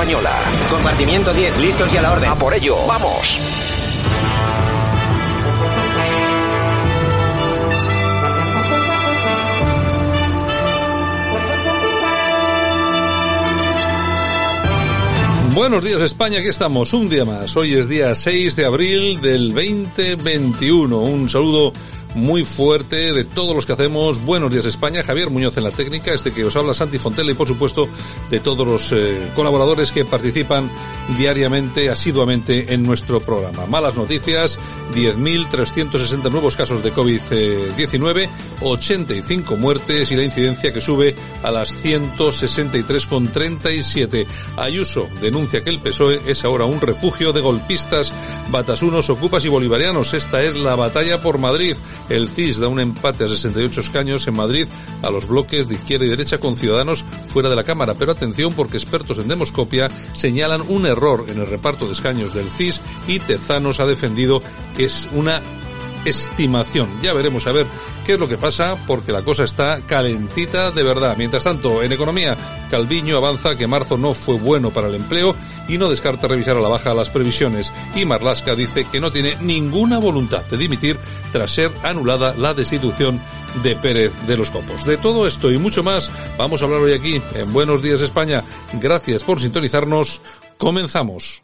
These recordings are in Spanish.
Española. Compartimiento 10, listos y a la orden. A por ello, vamos. Buenos días España, aquí estamos un día más. Hoy es día 6 de abril del 2021. Un saludo muy fuerte de todos los que hacemos. Buenos días España, Javier Muñoz en la técnica, este que os habla Santi Fontella y por supuesto de todos los eh, colaboradores que participan diariamente, asiduamente en nuestro programa. Malas noticias, 10.360 nuevos casos de COVID-19, 85 muertes y la incidencia que sube a las 163,37. Ayuso denuncia que el PSOE es ahora un refugio de golpistas, batasunos, ocupas y bolivarianos. Esta es la batalla por Madrid. El CIS da un empate a 68 escaños en Madrid a los bloques de izquierda y derecha con Ciudadanos fuera de la Cámara. Pero atención porque expertos en demoscopia señalan un error en el reparto de escaños del CIS y Tezanos ha defendido que es una estimación. Ya veremos a ver qué es lo que pasa porque la cosa está calentita de verdad. Mientras tanto, en economía, Calviño avanza que marzo no fue bueno para el empleo y no descarta revisar a la baja las previsiones. Y Marlasca dice que no tiene ninguna voluntad de dimitir tras ser anulada la destitución de Pérez de los Copos. De todo esto y mucho más vamos a hablar hoy aquí en Buenos Días España. Gracias por sintonizarnos. Comenzamos.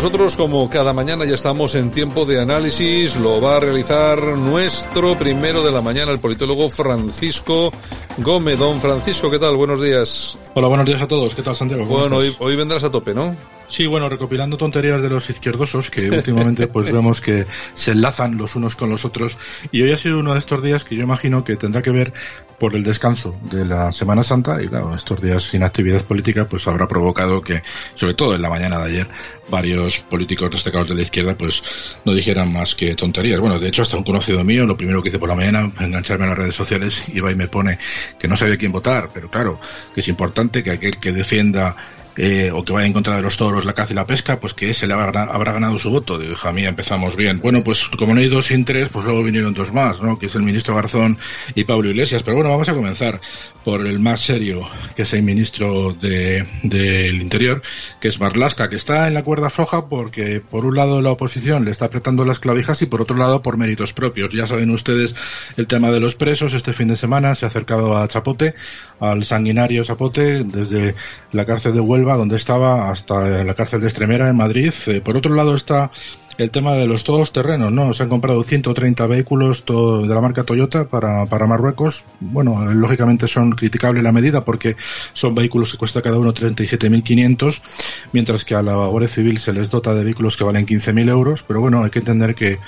Nosotros, como cada mañana, ya estamos en tiempo de análisis. Lo va a realizar nuestro primero de la mañana, el politólogo Francisco Gómez. Don Francisco, ¿qué tal? Buenos días. Hola, buenos días a todos. ¿Qué tal, Santiago? Bueno, hoy, hoy vendrás a tope, ¿no? Sí, bueno, recopilando tonterías de los izquierdosos que últimamente pues vemos que se enlazan los unos con los otros y hoy ha sido uno de estos días que yo imagino que tendrá que ver por el descanso de la Semana Santa y claro, estos días sin actividad política pues habrá provocado que, sobre todo en la mañana de ayer, varios políticos destacados de la izquierda pues no dijeran más que tonterías. Bueno, de hecho hasta un conocido mío, lo primero que hice por la mañana, engancharme a las redes sociales, iba y me pone que no sabía quién votar, pero claro, que es importante que aquel que defienda eh, o que vaya en contra de los toros, la caza y la pesca, pues que ese le habrá, habrá ganado su voto. De hija mía, empezamos bien. Bueno, pues como no hay dos sin tres, pues luego vinieron dos más, ¿no? Que es el ministro Garzón y Pablo Iglesias. Pero bueno, vamos a comenzar por el más serio, que es el ministro del de, Interior, que es Marlasca, que está en la cuerda floja porque por un lado la oposición le está apretando las clavijas y por otro lado por méritos propios. Ya saben ustedes el tema de los presos. Este fin de semana se ha acercado a Chapote, al sanguinario Chapote, desde la cárcel de Huelva donde estaba, hasta la cárcel de Estremera en Madrid. Eh, por otro lado está el tema de los todos terrenos, ¿no? Se han comprado 130 vehículos de la marca Toyota para, para Marruecos. Bueno, lógicamente son criticables la medida porque son vehículos que cuesta cada uno 37.500, mientras que a la Guardia Civil se les dota de vehículos que valen 15.000 euros. Pero bueno, hay que entender que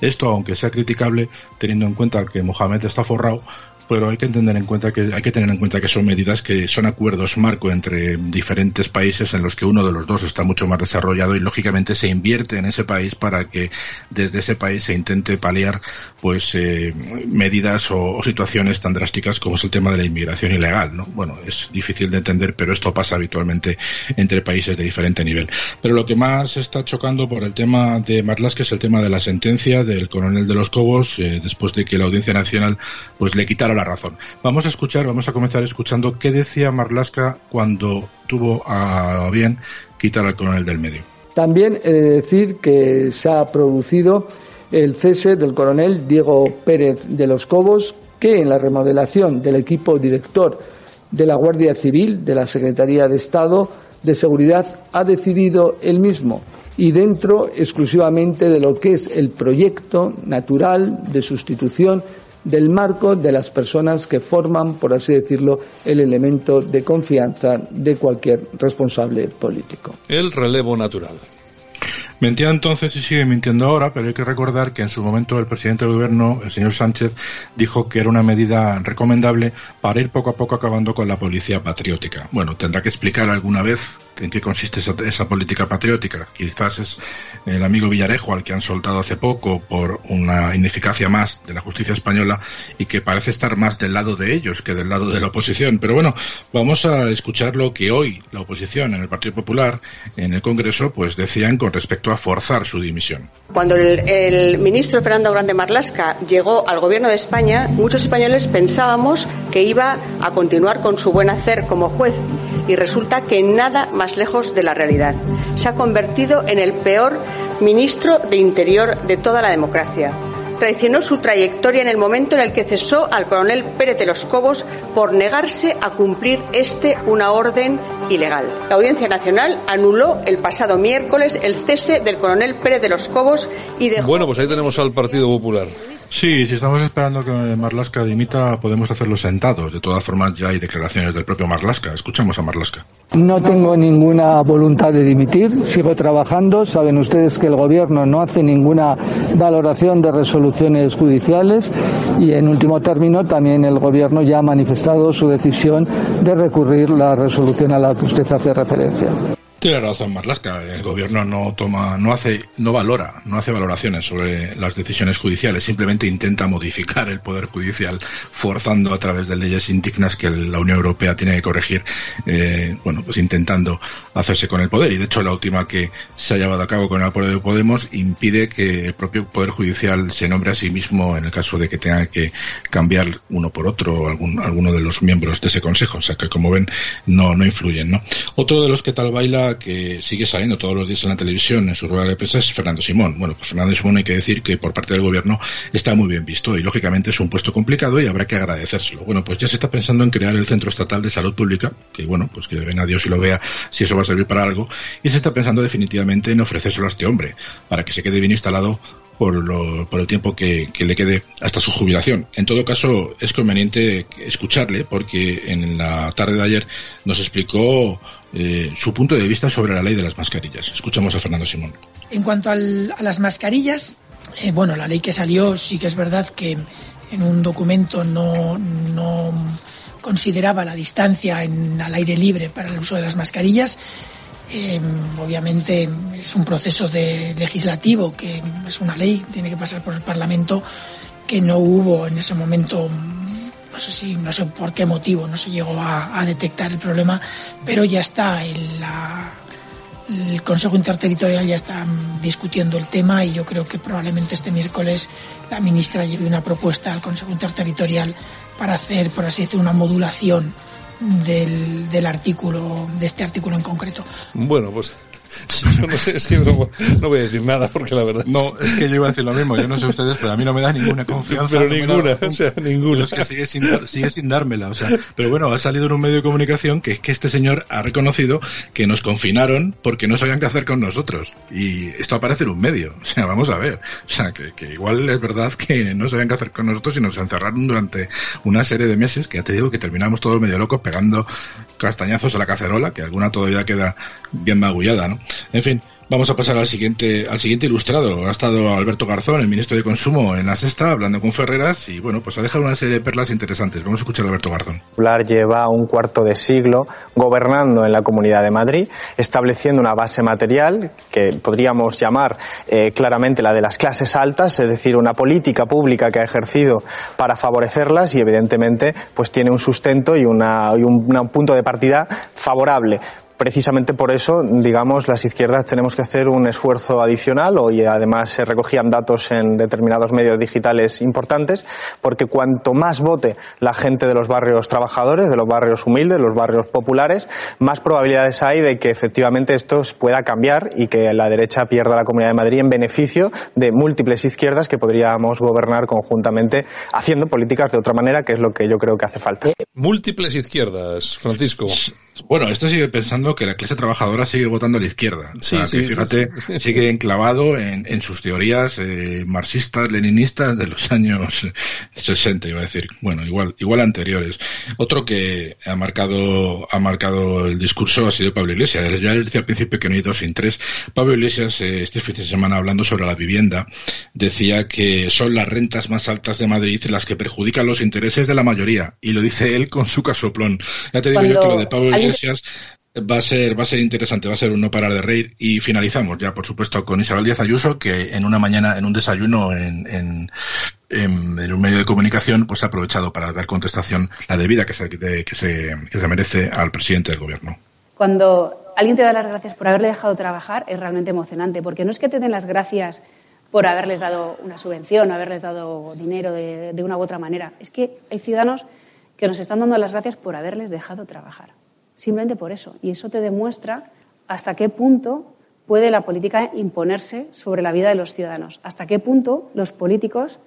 esto, aunque sea criticable, teniendo en cuenta que Mohamed está forrado, pero hay que tener en cuenta que hay que tener en cuenta que son medidas que son acuerdos marco entre diferentes países en los que uno de los dos está mucho más desarrollado y lógicamente se invierte en ese país para que desde ese país se intente paliar pues eh, medidas o, situaciones tan drásticas como es el tema de la inmigración ilegal no bueno es difícil de entender pero esto pasa habitualmente entre países de diferente nivel. Pero lo que más está chocando por el tema de Marlas que es el tema de la sentencia del coronel de los Cobos eh, después de que la Audiencia Nacional pues le quitara la razón. Vamos a escuchar, vamos a comenzar escuchando qué decía Marlasca cuando tuvo a bien quitar al coronel del medio. También he de decir que se ha producido el cese del coronel Diego Pérez de los Cobos, que en la remodelación del equipo director de la Guardia Civil de la Secretaría de Estado de Seguridad ha decidido él mismo y dentro exclusivamente de lo que es el proyecto natural de sustitución del marco de las personas que forman, por así decirlo, el elemento de confianza de cualquier responsable político. El relevo natural. Mentía entonces y sigue mintiendo ahora, pero hay que recordar que en su momento el presidente del gobierno, el señor Sánchez, dijo que era una medida recomendable para ir poco a poco acabando con la policía patriótica. Bueno, tendrá que explicar alguna vez en qué consiste esa, política patriótica. Quizás es el amigo Villarejo al que han soltado hace poco por una ineficacia más de la justicia española y que parece estar más del lado de ellos que del lado de la oposición. Pero bueno, vamos a escuchar lo que hoy la oposición en el Partido Popular, en el Congreso, pues decían con respecto a forzar su dimisión. Cuando el, ministro Fernando Grande Marlasca llegó al gobierno de España, muchos españoles pensábamos que iba a continuar con su buen hacer como juez y resulta que nada más lejos de la realidad. Se ha convertido en el peor ministro de Interior de toda la democracia traicionó su trayectoria en el momento en el que cesó al coronel Pérez de los Cobos por negarse a cumplir este una orden ilegal. La Audiencia Nacional anuló el pasado miércoles el cese del coronel Pérez de los Cobos y dejó... Bueno, pues ahí tenemos al Partido Popular. Sí, si estamos esperando que Marlasca dimita, podemos hacerlo sentados. De todas formas, ya hay declaraciones del propio Marlasca. Escuchamos a Marlasca. No tengo ninguna voluntad de dimitir, sigo trabajando. Saben ustedes que el Gobierno no hace ninguna valoración de resoluciones judiciales y, en último término, también el Gobierno ya ha manifestado su decisión de recurrir la resolución a la que usted hace referencia. Tiene razón Marlasca. El gobierno no toma, no hace, no valora, no hace valoraciones sobre las decisiones judiciales. Simplemente intenta modificar el poder judicial, forzando a través de leyes indignas que la Unión Europea tiene que corregir. Eh, bueno, pues intentando hacerse con el poder. Y de hecho la última que se ha llevado a cabo con el apoyo de Podemos impide que el propio poder judicial se nombre a sí mismo en el caso de que tenga que cambiar uno por otro algún, alguno de los miembros de ese consejo. O sea que como ven no no influyen, ¿no? Otro de los que tal baila que sigue saliendo todos los días en la televisión, en su rueda de prensa, es Fernando Simón. Bueno, pues Fernando Simón hay que decir que por parte del gobierno está muy bien visto y lógicamente es un puesto complicado y habrá que agradecérselo. Bueno, pues ya se está pensando en crear el Centro Estatal de Salud Pública, que bueno, pues que venga Dios y lo vea si eso va a servir para algo, y se está pensando definitivamente en ofrecérselo a este hombre, para que se quede bien instalado por, lo, por el tiempo que, le quede hasta su jubilación. En todo caso, es conveniente escucharle porque en la tarde de ayer nos explicó eh, su punto de vista sobre la ley de las mascarillas. Escuchamos a Fernando Simón. En cuanto a las mascarillas, eh, bueno, la ley que salió sí que es verdad que en un documento no, no consideraba la distancia en, al aire libre para el uso de las mascarillas eh, obviamente es un proceso de legislativo que es una ley, tiene que pasar por el Parlamento, que no hubo en ese momento, no sé si, no sé por qué motivo, no se llegó a, detectar el problema, pero ya está el Consejo Interterritorial ya está discutiendo el tema y yo creo que probablemente este miércoles la ministra lleve una propuesta al Consejo Interterritorial para hacer, por así decirlo, una modulación del, del artículo, de este artículo en concreto. Bueno, pues Yo no sé, es que no, voy a decir nada porque la verdad. No, es que yo iba a decir lo mismo. Yo no sé ustedes, pero a mí no me da ninguna confianza. Pero ninguna, o sea, ninguna. es que sigue sin, sigue sin dármela, o sea. Pero bueno, ha salido en un medio de comunicación que es que este señor ha reconocido que nos confinaron porque no sabían qué hacer con nosotros. Y esto aparece en un medio. O sea, vamos a ver. O sea, que, que igual es verdad que no sabían qué hacer con nosotros y nos encerraron durante una serie de meses que ya te digo que terminamos todos medio locos pegando castañazos a la cacerola, que alguna todavía queda bien magullada, ¿no? En fin, Vamos a pasar al siguiente, al siguiente ilustrado. Ha estado Alberto Garzón, el ministro de Consumo, en la sexta, hablando con Ferreras y bueno, pues ha dejado una serie de perlas interesantes. Vamos a escuchar a Alberto Garzón. Lleva un cuarto de siglo gobernando en la Comunidad de Madrid, estableciendo una base material que podríamos llamar eh, claramente la de las clases altas, es decir, una política pública que ha ejercido para favorecerlas y evidentemente pues tiene un sustento y, una, y un punto de partida favorable precisamente por eso, digamos, las izquierdas tenemos que hacer un esfuerzo adicional. Hoy además se recogían datos en determinados medios digitales importantes, porque cuanto más vote la gente de los barrios trabajadores, de los barrios humildes, de los barrios populares, más probabilidades hay de que efectivamente esto pueda cambiar y que la derecha pierda la Comunidad de Madrid en beneficio de múltiples izquierdas que podríamos gobernar conjuntamente haciendo políticas de otra manera, que es lo que yo creo que hace falta. Múltiples izquierdas, Francisco. Bueno, esto sigue pensando que la clase trabajadora sigue votando a la izquierda. Sí, sí, fíjate, sigue enclavado en, en sus teorías eh, marxistas, leninistas de los años 60, iba a decir. Bueno, igual, igual anteriores. Otro que ha marcado, ha marcado el discurso ha sido Pablo Iglesias. Ya le decía al principio que no hay dos sin tres. Pablo Iglesias, eh, este fin de semana hablando sobre la vivienda, decía que son las rentas más altas de Madrid las que perjudican los intereses de la mayoría. Y lo dice él con su casoplón. Ya te digo yo que lo de Pablo Iglesias va a ser va a ser interesante, va a ser un no parar de reír y finalizamos ya por supuesto con Isabel Díaz Ayuso que en una mañana en un desayuno en, en, en, un medio de comunicación pues ha aprovechado para dar contestación la debida que se, que se, que se merece al presidente del gobierno. Cuando alguien te da las gracias por haberle dejado trabajar es realmente emocionante porque no es que te den las gracias por haberles dado una subvención, haberles dado dinero de, de una u otra manera. Es que hay ciudadanos que nos están dando las gracias por haberles dejado trabajar. Simplemente por eso. Y eso te demuestra hasta qué punto puede la política imponerse sobre la vida de los ciudadanos. Hasta qué punto los políticos,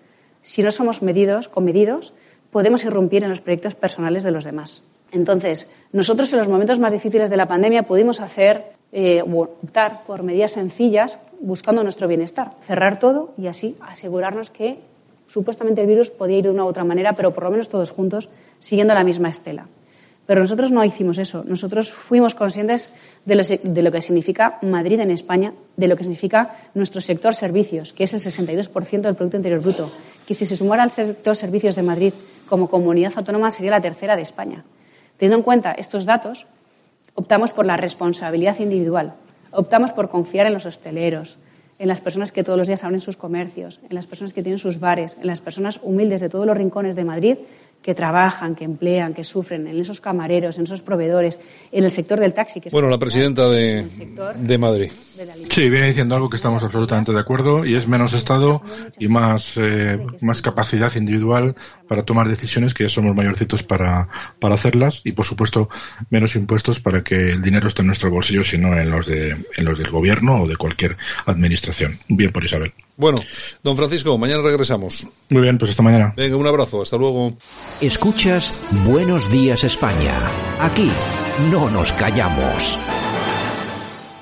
si no somos medidos, comedidos, podemos irrumpir en los proyectos personales de los demás. Entonces, nosotros en los momentos más difíciles de la pandemia pudimos hacer, eh, optar por medidas sencillas buscando nuestro bienestar, cerrar todo y así asegurarnos que supuestamente el virus podía ir de una u otra manera, pero por lo menos todos juntos, siguiendo la misma estela. Pero nosotros no hicimos eso. Nosotros fuimos conscientes de lo, que significa Madrid en España, de lo que significa nuestro sector servicios, que es el 62% del Producto Interior Bruto, que si se sumara al sector servicios de Madrid como comunidad autónoma sería la tercera de España. Teniendo en cuenta estos datos, optamos por la responsabilidad individual, optamos por confiar en los hosteleros, en las personas que todos los días abren sus comercios, en las personas que tienen sus bares, en las personas humildes de todos los rincones de Madrid que trabajan, que emplean, que sufren, en esos camareros, en esos proveedores, en el sector del taxi. Que bueno, la presidenta de, de Madrid. Sí, viene diciendo algo que estamos absolutamente de acuerdo y es menos Estado y más, eh, más capacidad individual para tomar decisiones, que ya somos mayorcitos para, para hacerlas y, por supuesto, menos impuestos para que el dinero esté en nuestro bolsillo, sino en los, de, en los del gobierno o de cualquier administración. Bien por Isabel. Bueno, don Francisco, mañana regresamos. Muy bien, pues hasta mañana. Venga, un abrazo, hasta luego. Escuchas Buenos Días España. Aquí no nos callamos.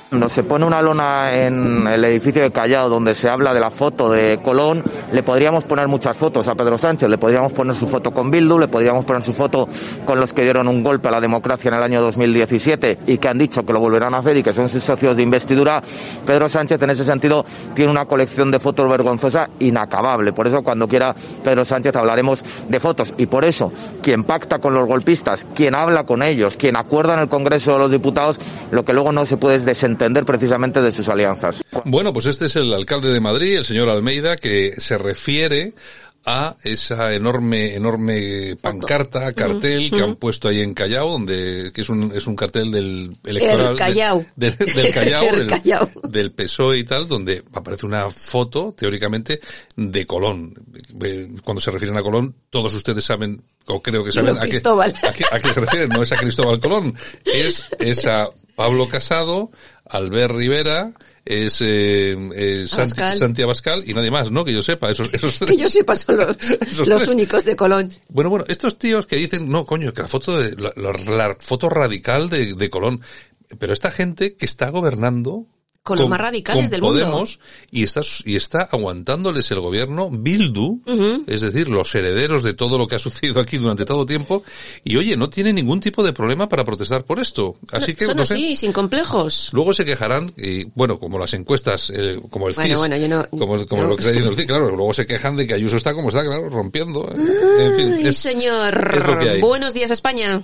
Cuando se pone una lona en el edificio de Callao donde se habla de la foto de Colón, le podríamos poner muchas fotos a Pedro Sánchez. Le podríamos poner su foto con Bildu, le podríamos poner su foto con los que dieron un golpe a la democracia en el año 2017 y que han dicho que lo volverán a hacer y que son sus socios de investidura. Pedro Sánchez en ese sentido tiene una colección de fotos vergonzosa inacabable. Por eso cuando quiera Pedro Sánchez hablaremos de fotos. Y por eso quien pacta con los golpistas, quien habla con ellos, quien acuerda en el Congreso de los Diputados, lo que luego no se puede es entender precisamente de sus alianzas. Bueno, pues este es el alcalde de Madrid, el señor Almeida, que se refiere a esa enorme enorme pancarta, cartel que han puesto ahí en Callao, donde que es un es un cartel del electoral el Callao. del, del, Callao, del, Callao. del PSOE y tal, donde aparece una foto teóricamente de Colón. Cuando se refieren a Colón, todos ustedes saben o creo que saben a qué, a, qué, a qué se refieren, no es a Cristóbal Colón, es esa Pablo Casado, Albert Rivera, es eh, eh, Santi, Abascal y nadie más, ¿no? Que yo sepa, esos, esos tres. Que yo sepa son los, únicos de Colón. Bueno, bueno, estos tíos que dicen, no, coño, que la foto de, la, la, foto radical de, de Colón, pero esta gente que está gobernando con, los más radicales del Podemos, y está, y está aguantándoles el gobierno Bildu, es decir, los herederos de todo lo que ha sucedido aquí durante todo tiempo, y oye, no tiene ningún tipo de problema para protestar por esto. Así que, Son no así, sin complejos. Luego se quejarán, y bueno, como las encuestas, eh, como el CIS, como, como lo que está diciendo el CIS, claro, luego se quejan de que Ayuso está como está, claro, rompiendo. Eh. en fin, señor. Buenos días, España.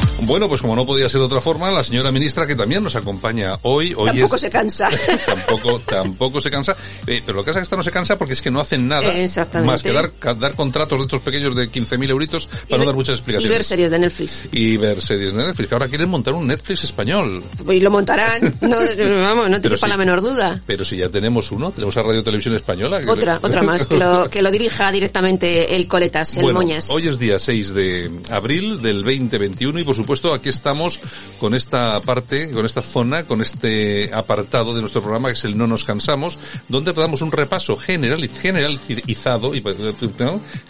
Bueno, pues como no podía ser de otra forma, la señora ministra que también nos acompaña hoy, hoy tampoco se cansa. tampoco, tampoco se cansa. Eh, pero lo que pasa es que esta no se cansa porque es que no hacen nada más que dar, dar contratos de estos pequeños de 15.000 euritos para no dar muchas explicaciones. Y ver series de Netflix. Y ver series de Netflix, que ahora quieren montar un Netflix español. Y lo montarán, no, vamos, no te quepa la menor duda. Pero si ya tenemos uno, tenemos a Radio Televisión Española. otra, otra más, que lo, que lo dirija directamente el Coletas, el Moñas. Hoy es día 6 de abril del 2021 y por supuesto aquí estamos con esta parte, con esta zona, con este apartado de nuestro programa que es el No nos cansamos, donde damos un repaso general, generalizado y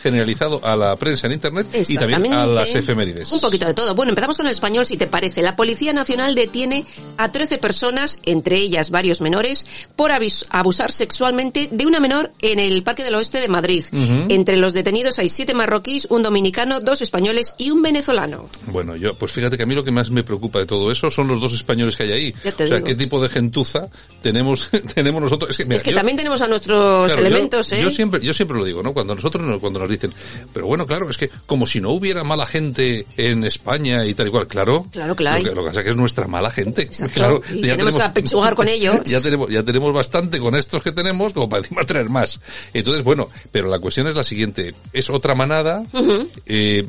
generalizado a la prensa en internet y también a las efemérides. Un poquito de todo. Bueno, empezamos con el español si te parece. La Policía Nacional detiene a 13 personas, entre ellas varios menores, por abusar sexualmente de una menor en el Parque del Oeste de Madrid. Entre los detenidos hay siete marroquíes, un dominicano, dos españoles y un venezolano. Bueno, yo, pues fíjate que a mí lo que más me preocupa de todo eso son los dos españoles que hay ahí. o sea, qué tipo de gentuza tenemos tenemos nosotros. Es que, también tenemos a nuestros elementos, yo, ¿eh? Yo siempre, yo siempre lo digo, ¿no? Cuando nosotros cuando nos dicen, pero bueno, claro, es que como si no hubiera mala gente en España y tal y cual, claro. Claro, claro. Lo que, lo que pasa es que es nuestra mala gente. Claro, y ya tenemos, que apechugar con ellos. Ya tenemos, ya tenemos bastante con estos que tenemos como para encima traer más. Entonces, bueno, pero la cuestión es la siguiente. Es otra manada, eh,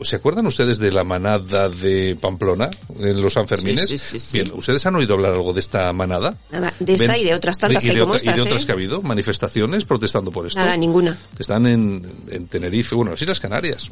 ¿Se acuerdan ustedes de la manada de Pamplona en los Sanfermines? Sí, sí, sí, Bien, ¿ustedes han oído hablar algo de esta manada? Nada, de esta y de otras tantas y de, que estas, Y de otras ¿eh? que ha habido, manifestaciones protestando por esto. Nada, ninguna. Están en, en Tenerife, bueno, las Islas Canarias.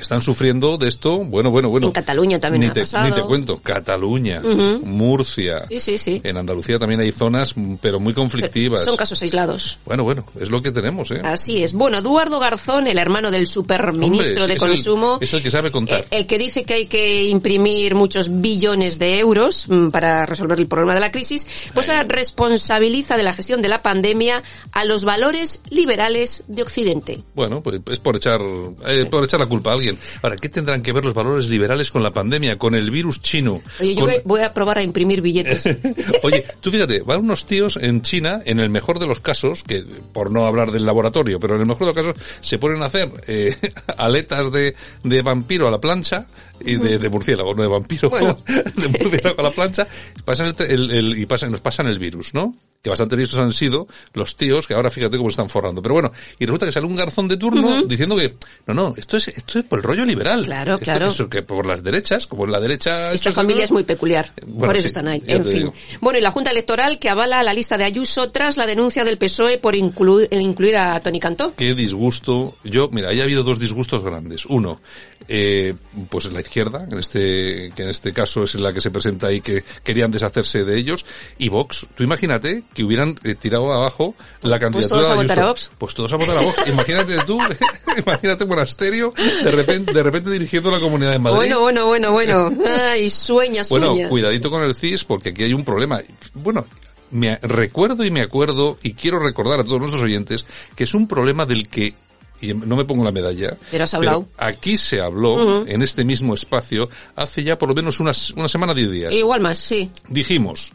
Están sufriendo de esto, bueno, bueno, bueno. En Cataluña también ni ha te, pasado. Ni te cuento, Cataluña, Murcia. Sí, sí, sí. En Andalucía también hay zonas, pero muy conflictivas. Son casos aislados. Bueno, bueno, es lo que tenemos, ¿eh? Así es. Bueno, Eduardo Garzón, el hermano del superministro Hombre, de Consumo. Es el que sabe contar. El, el que dice que hay que imprimir muchos billones de euros mm, para resolver el problema de la crisis, pues ahora responsabiliza de la gestión de la pandemia a los valores liberales de Occidente. Bueno, pues es por echar, eh, por echar la culpa a alguien. Ahora, ¿qué tendrán que ver los valores liberales con la pandemia, con el virus chino? Oye, yo voy a probar a imprimir billetes. Oye, tú fíjate, van unos tíos en China, en el mejor de los casos, que por no hablar del laboratorio, pero en el mejor de los casos, se ponen a hacer eh, aletas de, de vampiro a la plancha y de, de, murciélago, no de vampiro, bueno. de murciélago a la plancha, pasan el, el, el, y pasan, nos pasan el virus, ¿no? Que bastante listos han sido los tíos que ahora fíjate cómo están forrando. Pero bueno, y resulta que sale un garzón de turno uh -huh. diciendo que, no, no, esto es, esto es por el rollo liberal. Claro, esto, claro. Eso, que por las derechas, como en la derecha... Esta familia es muy peculiar. Bueno, por eso sí, están ahí. En fin. Digo. Bueno, y la Junta Electoral que avala la lista de Ayuso tras la denuncia del PSOE por incluir, incluir a Tony Cantó. Qué disgusto. Yo, mira, ahí ha habido dos disgustos grandes. Uno, eh, pues la izquierda, en este, que en este caso es la que se presenta ahí que querían deshacerse de ellos, y Vox. Tú imagínate que hubieran eh, tirado abajo la candidatura pues todos de a votar Ayuso. a Vox. Pues todos a votar a Vox. imagínate tú, imagínate Monasterio, de repente, de repente dirigiendo la comunidad de Madrid. Bueno, bueno, bueno, bueno. Ay, sueña, sueña. Bueno, cuidadito con el CIS porque aquí hay un problema. Bueno, me recuerdo y me acuerdo y quiero recordar a todos nuestros oyentes que es un problema del que y no me pongo la medalla. Pero has hablado. Pero aquí se habló, uh -huh. en este mismo espacio, hace ya por lo menos unas, una semana, diez días. Igual más, sí. Dijimos,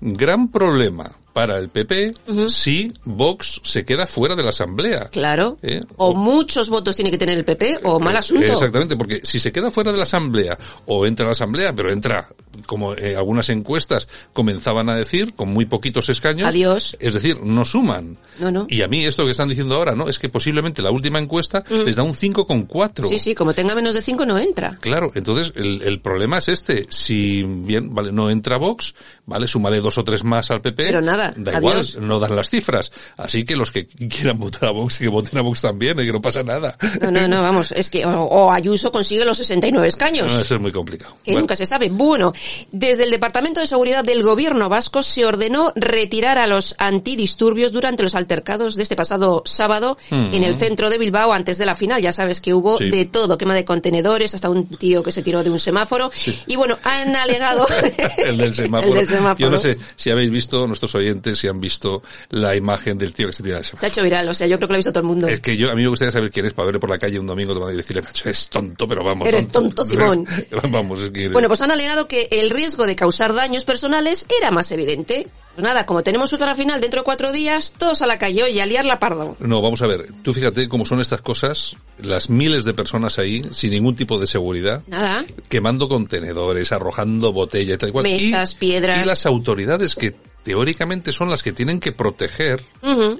gran problema para el PP uh -huh. si Vox se queda fuera de la Asamblea. Claro. ¿Eh? O, o, muchos votos tiene que tener el PP o mal asunto. Exactamente, porque si se queda fuera de la Asamblea o entra a la Asamblea, pero entra como eh, algunas encuestas comenzaban a decir, con muy poquitos escaños. Adiós. Es decir, no suman. No, no. Y a mí esto que están diciendo ahora, ¿no? Es que posiblemente la última encuesta -huh. les da un 5,4. Sí, sí, como tenga menos de 5 no entra. Claro, entonces el, el, problema es este. Si bien, vale, no entra Vox, vale, súmale dos o tres más al PP. Pero nada, da adiós. igual, no dan las cifras. Así que los que quieran votar a Vox, que voten a Vox también, y que no pasa nada. No, no, no, vamos, es que, o, o Ayuso consigue los 69 escaños. No, eso es muy complicado. Que bueno. nunca se sabe. Bueno, Desde el Departamento de Seguridad del Gobierno vasco se ordenó retirar a los antidisturbios durante los altercados de este pasado sábado Mm. en el centro de Bilbao antes de la final. Ya sabes que hubo Sí. de todo, quema de contenedores, hasta un tío que se tiró de un semáforo. Y bueno, han alegado... el del semáforo. El del semáforo. Yo no sé si habéis visto, nuestros oyentes, si han visto la imagen del tío que se tira del semáforo. Se ha hecho viral, o sea, yo creo que lo ha visto todo el mundo. Es que yo, a mí me gustaría saber quién es para verle por la calle un domingo tomando y decirle, macho, es tonto, pero vamos. Eres tonto, Simón. vamos, es que... Bueno, pues han alegado que el riesgo de causar daños personales era más evidente. Pues nada, como tenemos otra final dentro de cuatro días, todos a la calle y a liar la pardo. No, vamos a ver, tú fíjate cómo son estas cosas, las miles de personas ahí, sin ningún tipo de seguridad, Nada. quemando contenedores, arrojando botellas, tal y cual. Mesas, y, piedras. Y las autoridades que teóricamente son las que tienen que proteger,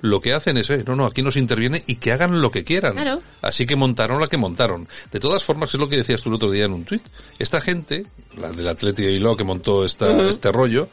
lo que hacen es, eh, no, no, aquí nos interviene y que hagan lo que quieran. Claro. Así que montaron la que montaron. De todas formas, es lo que decías tú el otro día en un tuit. Esta gente, la del Atleti de Bilbao que montó esta, este rollo,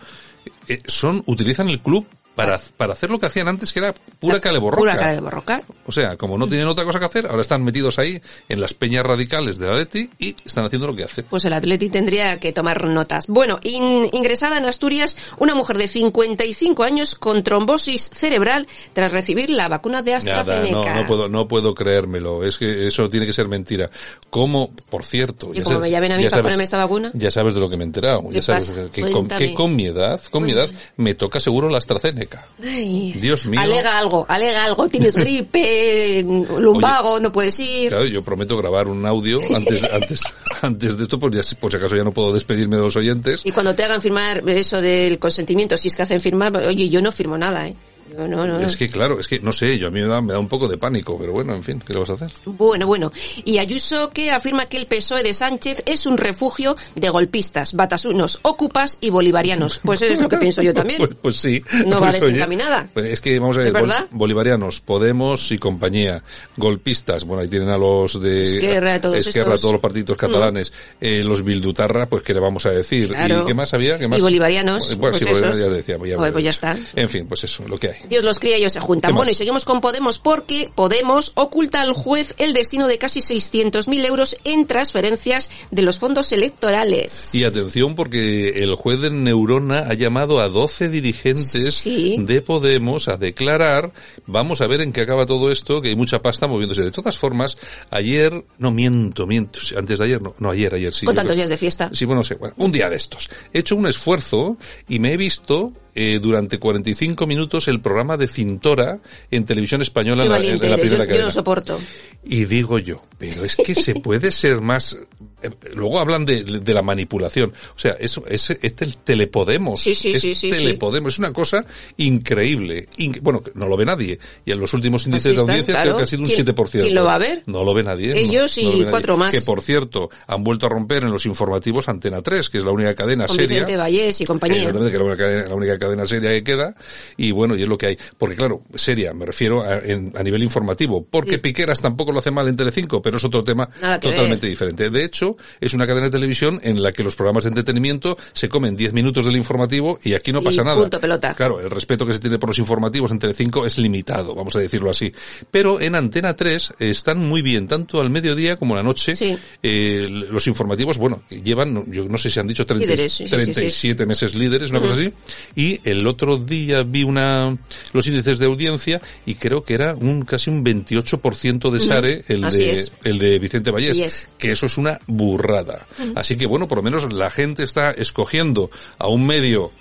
eh, son, utilizan el club para, para hacer lo que hacían antes, que era pura caleborroca. Pura cara de borroca. O sea, como no tienen otra cosa que hacer, ahora están metidos ahí en las peñas radicales de Atleti y están haciendo lo que hacen. Pues el Atleti tendría que tomar notas. Bueno, in- ingresada en Asturias, una mujer de 55 años con trombosis cerebral tras recibir la vacuna de Nada, AstraZeneca. no, no puedo, no puedo creérmelo. Es que eso tiene que ser mentira. ¿Cómo, por cierto? Y como me llamen a mí ya para sabes- ponerme esta vacuna. Ya sabes de lo que me he enterado. ¿Qué Ya sabes pasa? que, con, que con mi edad, con mi edad, me toca seguro la AstraZeneca. Ay. Dios mío. Alega algo, alega algo. Tienes gripe, lumbago, no puedes ir. Claro, yo prometo grabar un audio antes, antes, antes de esto, por, ya- por si acaso ya no puedo despedirme de los oyentes. Y cuando te hagan firmar eso del consentimiento, si es que hacen firmar, oye, yo no firmo nada, ¿eh? No, no, no. Es que claro, es que no sé, yo a mí me da, me da un poco de pánico, pero bueno, en fin, ¿qué le vas a hacer? Bueno, bueno. Y Ayuso que afirma que el PSOE de Sánchez es un refugio de golpistas, batasunos, ocupas y bolivarianos. Pues es lo que pienso yo también. Pues, pues sí. No va Pues, oye, desencaminada. pues es que vamos a ver, bol- bolivarianos, Podemos y compañía, golpistas, bueno, ahí tienen a los de Esquerra, todos Esquerra, estos. todos los partidos catalanes, eh, los Bildutarra, pues qué le vamos a decir. Claro. ¿Y qué más había? ¿Qué más? Y bolivarianos, Bueno, pues sí, bolivarianos esos. ya decíamos. Ya, Pues- pues ya está. En fin, pues eso, lo que hay. Dios los cría y ellos se juntan. Bueno, y seguimos con Podemos porque Podemos oculta al juez el destino de casi 600.000 euros en transferencias de los fondos electorales. Y atención porque el juez de Neurona ha llamado a 12 dirigentes de Podemos a declarar, vamos a ver en qué acaba todo esto, que hay mucha pasta moviéndose. De todas formas, ayer, no miento, miento, antes de ayer, no, no ayer, ayer sí. con tantos creo- días de fiesta. Sí, bueno, no sé, bueno, un día de estos. He hecho un esfuerzo y me he visto eh, durante 45 minutos el programa de Cintora en televisión española en la, valiente en la eres, yo, primera yo soporto. Y digo yo, pero es que se puede ser más... eh, Luego hablan de, de la manipulación. O sea, eso es, es el telepodemos. Sí, sí, es sí, sí, telepodemos. Es una cosa increíble. Inc- bueno, no lo ve nadie. Y en los últimos índices Así de audiencia claro. creo que ha sido un ¿Quién- 7%. quién lo va a ver? No lo ve nadie. no, Ellos y no lo ve nadie. cuatro más. Que por cierto, han vuelto a romper en los informativos Antena 3, que es la única cadena Con seria. Vicente Vallés y compañía. Exactamente, que es la única, cadena, la única cadena seria que queda. Y bueno, y es lo que hay. Porque claro, seria, me refiero a, en- a nivel informativo. Porque Piqueras tampoco lo hace mal en Telecinco, pero es otro tema Nada totalmente diferente. De hecho, es una cadena de televisión en la que los programas de entretenimiento se comen 10 minutos del informativo y aquí no Y pasa nada. punto pelota. Claro, el respeto que se tiene por los informativos en Telecinco es limitado, vamos a decirlo así. Pero en Antena 3 están muy bien, tanto al mediodía como a la noche. Eh, los informativos, bueno, llevan, yo no sé si han dicho 30 Líderes, sí, sí, sí, sí. 37 meses líderes, una cosa así. Y el otro día vi una los índices de audiencia y creo que era un casi un 28% de. Sare, el Así de es. el de Vicente Vallés, Vallés. que eso es una burrada. Así que bueno, por lo menos la gente está escogiendo a un medio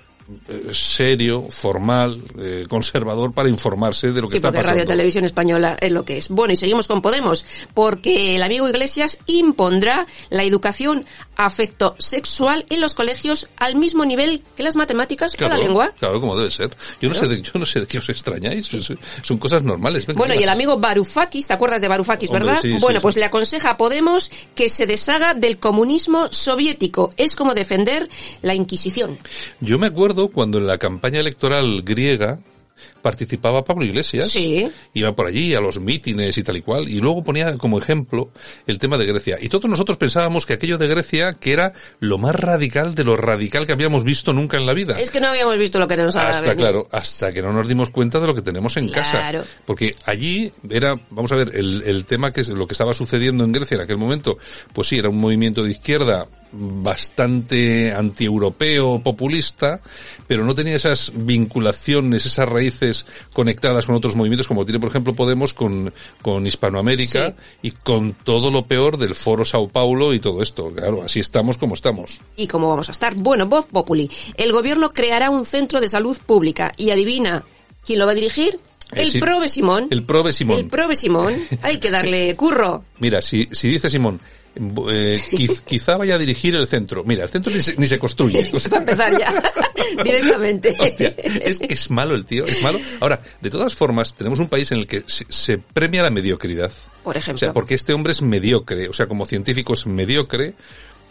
serio, formal, eh, conservador para informarse de lo que Sí, está porque pasando. Radio Televisión Española es lo que es. Bueno, y seguimos con Podemos, porque el amigo Iglesias impondrá la educación afecto sexual en los colegios al mismo nivel que las matemáticas o la lengua. Claro, como debe ser. Yo no sé de, yo no sé de qué os extrañáis. Son- cosas normales. Venga, Bueno, y el amigo Varoufakis, ¿te acuerdas de Varoufakis, Hombre, verdad? sí, sí, bueno, sí. pues le aconseja a Podemos que se deshaga del comunismo soviético. Es como defender la Inquisición. Yo me acuerdo cuando en la campaña electoral griega participaba Pablo Iglesias. Sí. Iba por allí a los mítines y tal y cual. Y luego ponía como ejemplo el tema de Grecia. Y todos nosotros pensábamos que aquello de Grecia, que era lo más radical de lo radical que habíamos visto nunca en la vida. Es que no habíamos visto lo que nos ha Hasta, claro, hasta que no nos dimos cuenta de lo que tenemos en Claro. casa. Porque allí era, vamos a ver, el, el tema que es lo que estaba sucediendo en Grecia en aquel momento, pues sí, era un movimiento de izquierda bastante antieuropeo, populista, pero no tenía esas vinculaciones, esas raíces conectadas con otros movimientos, como tiene, por ejemplo, Podemos con, con Hispanoamérica y con todo lo peor del Foro Sao Paulo y todo esto. Claro, así estamos como estamos. ¿Y cómo vamos a estar? Bueno, Voz Populi. El gobierno creará un centro de salud pública y adivina quién lo va a dirigir. El sí. Prove Simón. El Prove Simón. El Prove Simón. Hay que darle curro. Mira, si, si dice Simón, eh, quiz- quizá vaya a dirigir el centro. Mira, el centro ni se, ni se construye. O sea, Para empezar ya. Directamente. hostia, es que es malo el tío, es malo. Ahora, de todas formas, tenemos un país en el que se, se premia la mediocridad. Por O ejemplo. sea, porque este hombre es mediocre, o sea, como científico es mediocre,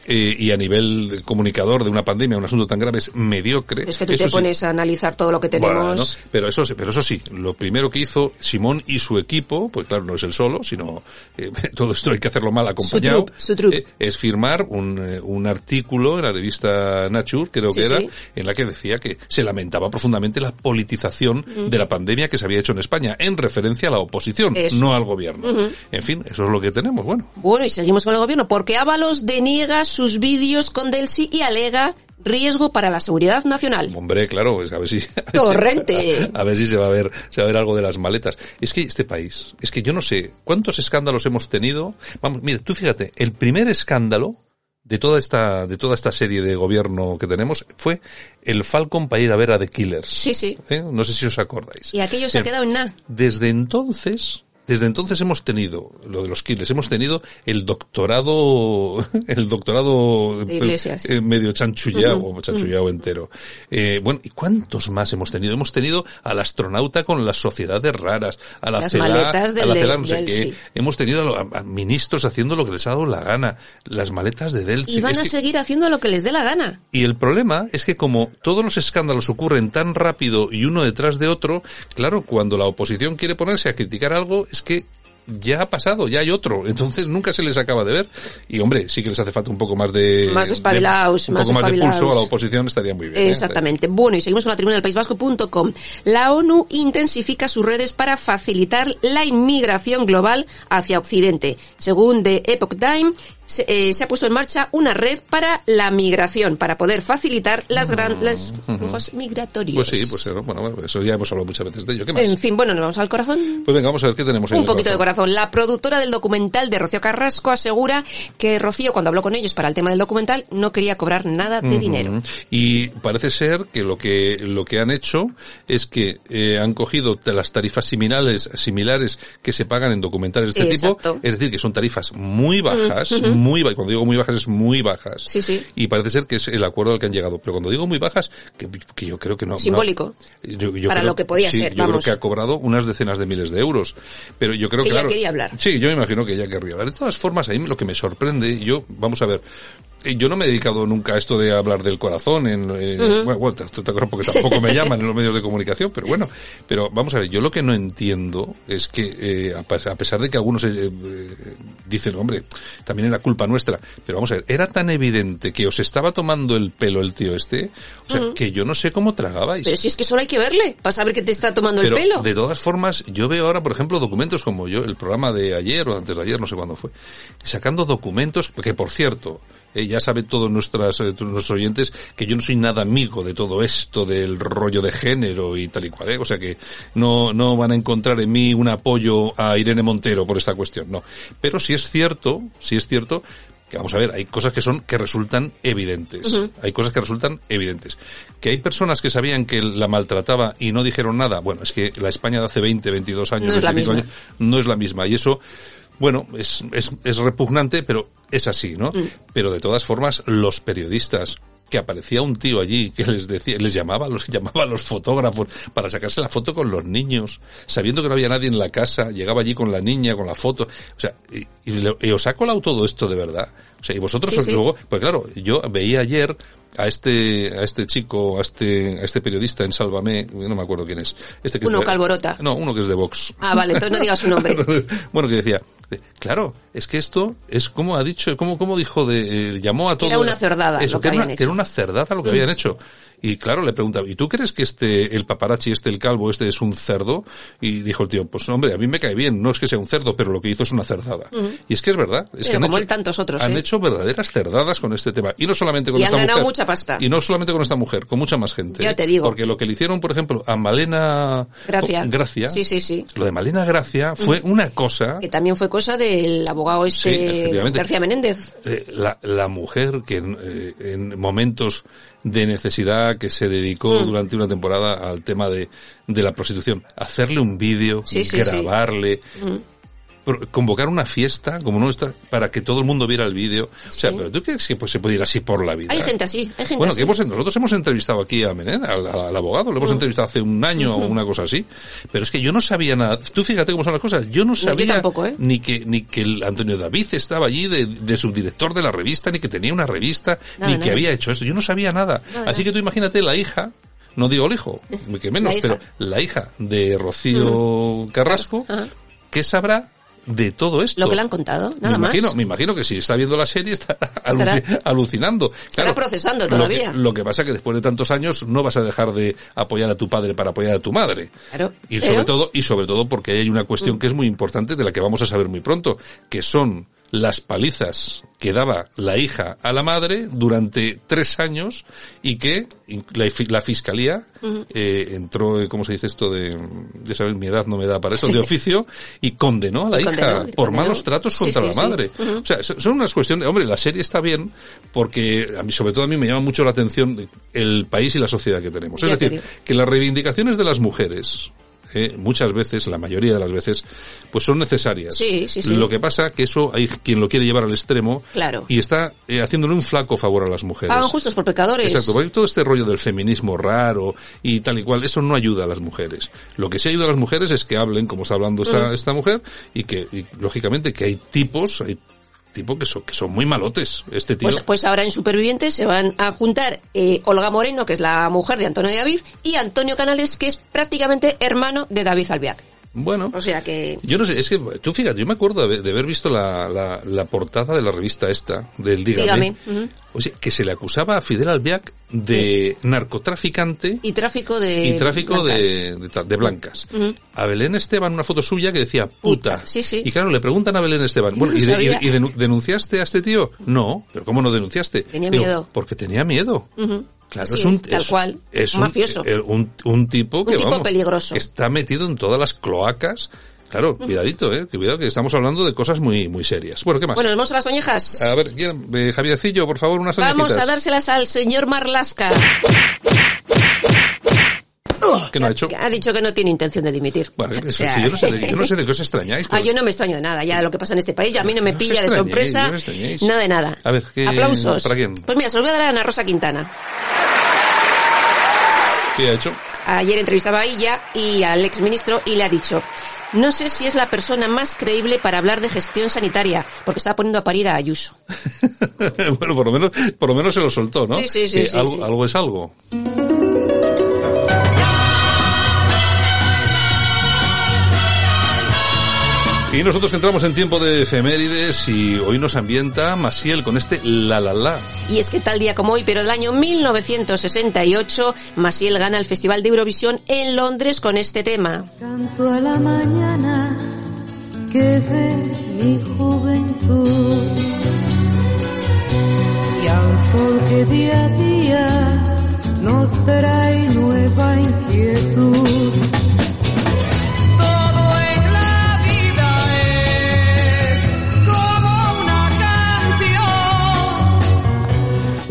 eh, y a nivel comunicador de una pandemia, un asunto tan grave, es mediocre. es que tú Eso te sí. pones a analizar todo lo que tenemos. Bueno, pero eso, sí- pero eso sí, lo primero que hizo Simón y su equipo, pues claro, no es él solo, sino eh, todo esto hay que hacerlo mal acompañado, su eh, es firmar un, un artículo en la revista Nature, creo Sí, que era, sí. en la que decía que se lamentaba profundamente la politización de la pandemia que se había hecho en España, en referencia a la oposición, Eso. no al gobierno. En fin, eso es lo que tenemos, bueno. Bueno, y seguimos con el gobierno, porque Ábalos deniega sus vídeos con Delsi y alega riesgo para la seguridad nacional. Hombre, claro, a ver si... a ver si- Torrente. A ver si se va a ver, se va a ver algo de las maletas. Es que este país, es que yo no sé cuántos escándalos hemos tenido. Vamos, mira, tú fíjate, el primer escándalo de toda esta, de toda esta serie de gobierno que tenemos fue el Falcon para ir a ver a The Killers. Sí, sí. ¿Eh? No sé si os acordáis. Y aquello se ha quedado en nada. Desde entonces, desde entonces hemos tenido, lo de los Killers, hemos tenido el doctorado, el doctorado Iglesias. eh, medio chanchullao, o chanchullao entero. Eh, bueno, ¿y cuántos más hemos tenido? Hemos tenido al astronauta con las sociedades raras, a la CELA, a la CELA no sé qué. sí. Hemos tenido a, a- a ministros haciendo lo que les ha dado la gana, las maletas de Delphi. Y van Es a que- seguir haciendo lo que les dé la gana. y el problema es que como todos los escándalos ocurren tan rápido y uno detrás de otro, claro, cuando la oposición quiere ponerse a criticar algo, es que ya ha pasado, ya hay otro, entonces nunca se les acaba de ver. Y hombre, sí que les hace falta un poco más de... Más espabilaos, de- un más poco más de pulso a la oposición estaría muy bien. ¿eh? Exactamente. Bueno, y seguimos con la tribuna del País Vasco.com. La ONU intensifica sus redes para facilitar la inmigración global hacia Occidente. Según The Epoch Time, se, eh, se ha puesto en marcha una red para la migración, para poder facilitar las grandes flujos migratorios. Pues sí, pues eh, bueno, eso ya hemos hablado muchas veces de ello. ¿Qué más? En fin, bueno, nos vamos al corazón. Pues venga, vamos a ver qué tenemos en Un poquito de corazón. La productora del documental de Rocío Carrasco asegura que Rocío, cuando habló con ellos para el tema del documental, no quería cobrar nada de dinero. Y parece ser que lo que lo que han hecho es que eh, han cogido las tarifas similares similares que se pagan en documentales de este Exacto. tipo, es decir, que son tarifas muy bajas, muy ba- cuando digo muy bajas es muy bajas. Sí, sí. Y parece ser que es el acuerdo al que han llegado, pero cuando digo muy bajas, que, que yo creo que no. no- Simbólico. yo- yo Para creo- lo que podía sí, ser, Yo vamos. creo que ha cobrado unas decenas de miles de euros. Pero yo creo Que ella claro, quería hablar. Sí, yo me imagino que ella querría hablar. De todas formas, a mí lo que me sorprende, yo, vamos a ver, yo no me he dedicado nunca a esto de hablar del corazón, en, en- Ujú. bueno, bueno, te- porque tampoco me llaman en los medios de comunicación, pero bueno, pero vamos a ver, yo lo que no entiendo es que, eh, a pe- a pesar de que algunos eh, eh, dicen, hombre, también era culpa nuestra, pero vamos a ver, era tan evidente que os estaba tomando el pelo el tío este, o sea, que yo no sé cómo tragabais. Pero si es que solo hay que verle para saber que te está tomando Pero el pelo. de todas formas, yo veo ahora, por ejemplo, documentos como yo, el programa de ayer o antes de ayer, no sé cuándo fue, sacando documentos que, por cierto, eh, ya saben todos nuestras, eh, todos nuestros oyentes que yo no soy nada amigo de todo esto del rollo de género y tal y cual, ¿eh? o sea que no, no van a encontrar en mí un apoyo a Irene Montero por esta cuestión, no. Pero sí es cierto, sí es cierto que vamos a ver, hay cosas que son, que resultan evidentes. Hay cosas que resultan evidentes. Que hay personas que sabían que la maltrataba y no dijeron nada. Bueno, es que la España de hace 20, 22 años, No es la 25 misma. años, no es la misma. Y eso, bueno, es, es, es repugnante, pero es así, ¿no? Mm. Pero de todas formas, los periodistas, que aparecía un tío allí que les decía, les llamaba, los llamaba a los fotógrafos para sacarse la foto con los niños, sabiendo que no había nadie en la casa, llegaba allí con la niña, con la foto, o sea, y, y le- y os ha colado todo esto de verdad. O sea, y vosotros Sí, os- sí. luego, pues claro, yo veía ayer a este, a este chico, a este, a este periodista en Sálvame, no me acuerdo quién es. Este que uno es de, Calborota. No, uno que es de Vox. Ah, vale, entonces no digas su nombre. bueno, que decía, claro, es que esto es como ha dicho, como, como dijo de, eh, llamó a todo. Era una cerdada eso, lo que, que, habían era, hecho. que era una cerdada lo que Mm. habían hecho. Y claro, le preguntaba, ¿y tú crees que este, el paparazzi, este, el calvo, este es un cerdo? Y dijo el tío, pues hombre, a mí me cae bien, no es que sea un cerdo, pero lo que hizo es una cerdada. Ujú. Y es que es verdad. Es Pero que han como hecho, él, tantos otros, han ¿eh? hecho verdaderas cerdadas con este tema. Y no solamente con Y han esta ganado mujer. mucha pasta. Y no solamente con esta mujer, con mucha más gente. Ya ¿eh? te digo. Porque lo que le hicieron, por ejemplo, a Malena Gracia. Gracia, Sí, sí, sí. lo de Malena Gracia fue una cosa Que también fue cosa del abogado Sí, este. García Menéndez. eh, la, la mujer que en, eh, en momentos de necesidad que se dedicó Mm. durante una temporada al tema de, de la prostitución, hacerle un vídeo, Sí, sí, sí. grabarle, Mm. Convocar una fiesta como no está para que todo el mundo viera el vídeo. O sea, Sí. pero tú crees que pues, se puede ir así por la vida. Hay gente así, hay gente Bueno, así. que hemos, nosotros hemos entrevistado aquí a Menéndez, al, abogado, lo hemos Mm. entrevistado hace un año o una cosa así. Pero es que yo no sabía nada. Tú fíjate cómo son las cosas. Yo no sabía tampoco, ¿eh? ni que ni que el Antonio David estaba allí de, de subdirector de la revista, ni que tenía una revista, Nada, ni que había hecho esto. Yo no sabía nada. Nada, Así que tú imagínate la hija, no digo el hijo, que menos, La pero la hija de Rocío Carrasco, Ajá. ¿qué sabrá de todo esto? Lo que le han contado, nada me más. imagino, me imagino que si está viendo la serie está aluci- alucinando. estará procesando lo que- todavía. Lo que, pasa es que después de tantos años no vas a dejar de apoyar a tu padre para apoyar a tu madre. Claro. Y Pero- sobre todo, y sobre todo porque hay una cuestión Mm. que es muy importante de la que vamos a saber muy pronto, que son las palizas que daba la hija a la madre durante tres años y que la, la fiscalía eh, entró, eh, ¿cómo se dice esto de, de saber mi edad no me da para eso, de oficio y condenó a la Y hija condenó, por condenó. malos tratos contra sí, la sí. madre. O sea, so- son unas cuestiones, hombre, la serie está bien porque a mí, sobre todo a mí me llama mucho la atención el país y la sociedad que tenemos. Es Ya decir, que las reivindicaciones de las mujeres eh, muchas veces, la mayoría de las veces, pues son necesarias. Sí, sí, sí. Lo que pasa que eso hay quien lo quiere llevar al extremo Claro. y está eh, haciéndole un flaco favor a las mujeres. Pagan justos por pecadores. Exacto, porque todo este rollo del feminismo raro y tal y cual, eso no ayuda a las mujeres. Lo que sí ayuda a las mujeres es que hablen como está hablando esta, Mm. esta mujer y que, y, lógicamente, que hay tipos, hay tipos que son, que son muy malotes. Este tío. Pues, pues ahora en Supervivientes se van a juntar eh, Olga Moreno, que es la mujer de Antonio David, y Antonio Canales, que es prácticamente hermano de David Albiac. Bueno. O sea que... Yo no sé, es que tú fíjate, yo me acuerdo de haber, de haber visto la, la, la portada de la revista esta, del Dígame, Dígame. ujú. o sea, que se le acusaba a Fidel Albiac de narcotraficante Y tráfico de... y tráfico blancas. de, de, blancas. A Belén Esteban una foto suya que decía puta. Puta, sí, sí. Y claro, le preguntan a Belén Esteban, bueno, no ¿y, de- y- y denu- denunciaste a este tío? No, pero ¿cómo no denunciaste? Tenía Digo, miedo. Porque tenía miedo. Claro, Así es un es, tal es- cual. es Un un, mafioso. eh, un, un tipo que tipo vamos, peligroso. que está metido en todas las cloacas. Claro, cuidadito, eh, que cuidado que estamos hablando de cosas muy muy serias. Bueno, ¿qué más? Bueno, ¿nos vamos a las oñejas? a ver. Eh, Javiercillo, por favor, unas Vamos oñejitas. a dárselas al señor Marlasca. ¿Qué no ha hecho? Ha dicho que no tiene intención de dimitir. Bueno, eso, O sea, sí, yo, no sé de, yo no sé de qué os extrañáis. Ah, pero- yo no me extraño de nada, ya lo que pasa en este país, ya a mí no me No pilla de sorpresa, no nada de nada. A ver, ¿qué- Aplausos. ¿para quién? Pues mira, se lo voy a dar a Ana Rosa Quintana. ¿Qué ha hecho? Ayer entrevistaba a ella y al exministro y le ha dicho, no sé si es la persona más creíble para hablar de gestión sanitaria, porque está poniendo a parir a Ayuso. bueno, por lo menos, por lo menos se lo soltó, ¿no? Sí, sí, sí, sí, algo, sí. algo es algo. Y nosotros que entramos en tiempo de efemérides y hoy nos ambienta Masiel con este la la la. Y es que tal día como hoy, pero del año 1968, Masiel gana el Festival de Eurovisión en Londres con este tema. Canto a la mañana que ve mi juventud y al sol que día a día nos trae nueva inquietud.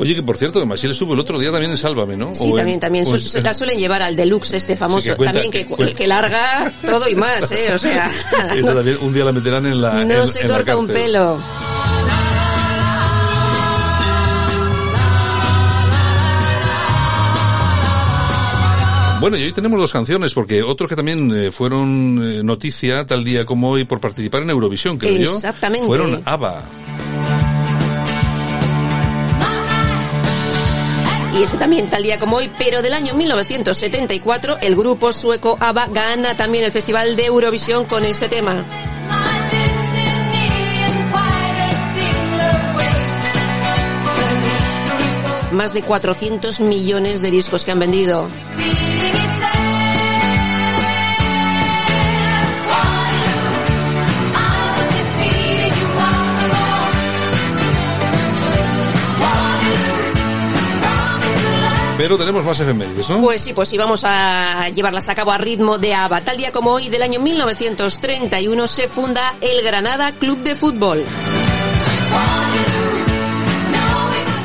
Oye, que por cierto, que Masiel estuvo el otro día también en Sálvame, ¿no? Sí, O en- también, también. en- la suelen llevar al deluxe este famoso. Sí, que cuenta- también que, que cuenta. que larga todo y más, ¿eh? O sea, Esa también un día la meterán en la no en- se corta un pelo. Bueno, y hoy tenemos dos canciones, porque otros que también eh, fueron eh, noticia tal día como hoy por participar en Eurovisión, creo yo, Exactamente. fueron ABBA. Y es que también tal día como hoy, pero del año 1974, el grupo sueco ABBA gana también el Festival de Eurovisión con este tema. Más de 400 millones de discos que han vendido. Pero tenemos más efemérides, ¿no? Pues sí, pues sí, vamos a llevarlas a cabo a ritmo de ABBA. Tal día como hoy, del año 1931, se funda el Granada Club de Fútbol.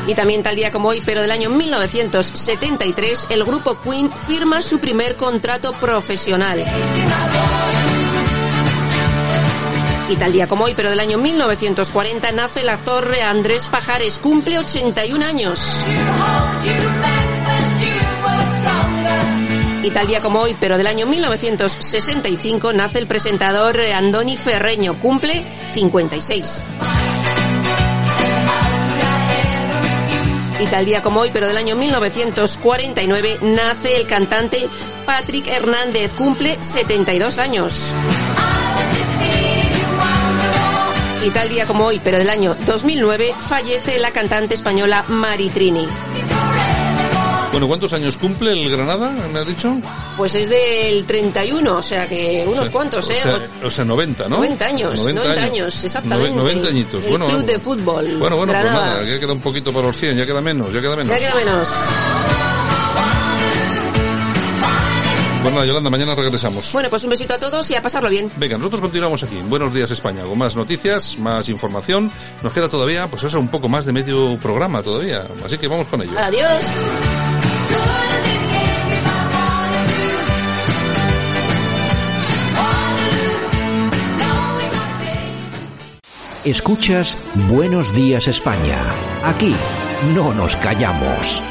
Y también tal día como hoy, pero del año 1973, el grupo Queen firma su primer contrato profesional. Y tal día como hoy, pero del año 1940, nace el actor Andrés Pajares, cumple 81 años. Y tal día como hoy, pero del año 1965, nace el presentador Andoni Ferreño, cumple 56. Y tal día como hoy, pero del año 1949, nace el cantante Patrick Hernández, cumple 72 años. Y tal día como hoy, pero del año 2009, fallece la cantante española Maritrini. Bueno, ¿cuántos años cumple el Granada, me has dicho? Pues es del 31, o sea que unos O sea, cuantos, ¿eh? O sea, o sea, 90, ¿no? 90 años, 90, años, exactamente. 90 añitos. El bueno, club bueno. de fútbol. Bueno, bueno, pues Granada. nada, ya queda un poquito para los 100, ya queda menos, ya queda menos. Ya queda menos. Pues nada, Yolanda, mañana regresamos. Bueno, pues un besito a todos y a pasarlo bien. Venga, nosotros continuamos aquí. en Buenos días España, con más noticias, más información. Nos queda todavía, pues eso, un poco más de medio programa todavía. Así que vamos con ello. Adiós. Escuchas Buenos Días España. Aquí no nos callamos.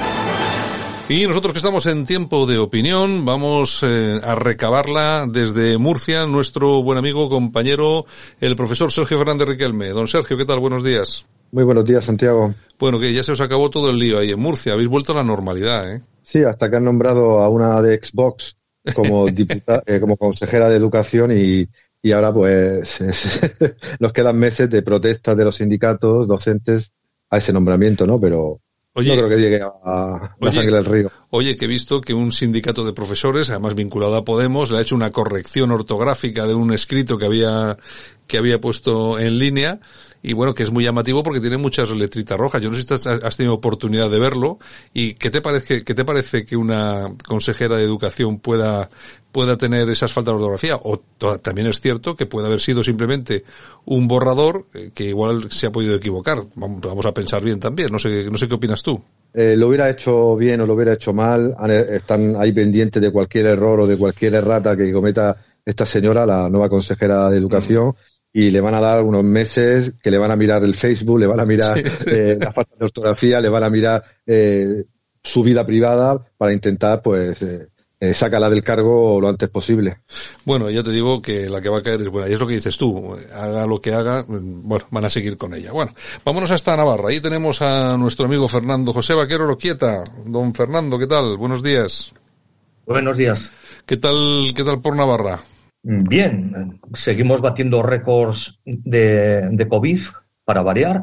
Y nosotros que estamos en tiempo de opinión, vamos eh, a recabarla desde Murcia, nuestro buen amigo, compañero, el profesor Sergio Fernández Riquelme. Don Sergio, ¿qué tal? Buenos días. Muy buenos días, Santiago. Bueno, que ya se os acabó todo el lío ahí en Murcia. Habéis vuelto a la normalidad, ¿eh? Sí, hasta que han nombrado a una de Xbox como diputada, eh, como consejera de educación y, y ahora pues nos quedan meses de protestas de los sindicatos docentes a ese nombramiento, ¿no? Pero Oye, no creo que llegue a la oye, sangre del río. Oye, que he visto que un sindicato de profesores, además vinculado a Podemos, le ha hecho una corrección ortográfica de un escrito que había, que había puesto en línea. Y bueno, que es muy llamativo porque tiene muchas letritas rojas. Yo no sé si has- tenido oportunidad de verlo. ¿Y qué te parece, qué te parece que una consejera de educación pueda, pueda tener esas faltas de ortografía? O también es cierto que puede haber sido simplemente un borrador eh, que igual se ha podido equivocar. Vamos a pensar bien también. No sé, no sé qué opinas tú. Eh, lo hubiera hecho bien o lo hubiera hecho mal, han- están ahí pendientes de cualquier error o de cualquier errata que cometa esta señora, la nueva consejera de educación, y le van a dar unos meses que le van a mirar el Facebook, le van a mirar Sí, eh, la falta de ortografía, le van a mirar eh, su vida privada para intentar, pues, eh, eh, sacarla del cargo lo antes posible. Bueno, ya te digo que la que va a caer es buena. Y es lo que dices tú. Haga lo que haga, mm, bueno, van a seguir con ella. Bueno, vámonos hasta Navarra. Ahí tenemos a nuestro amigo Fernando José Vaquero Roquieta. Don Fernando, ¿qué tal? Buenos días. Buenos días. ¿Qué tal, qué tal por Navarra? Bien, seguimos batiendo récords de, de COVID para variar.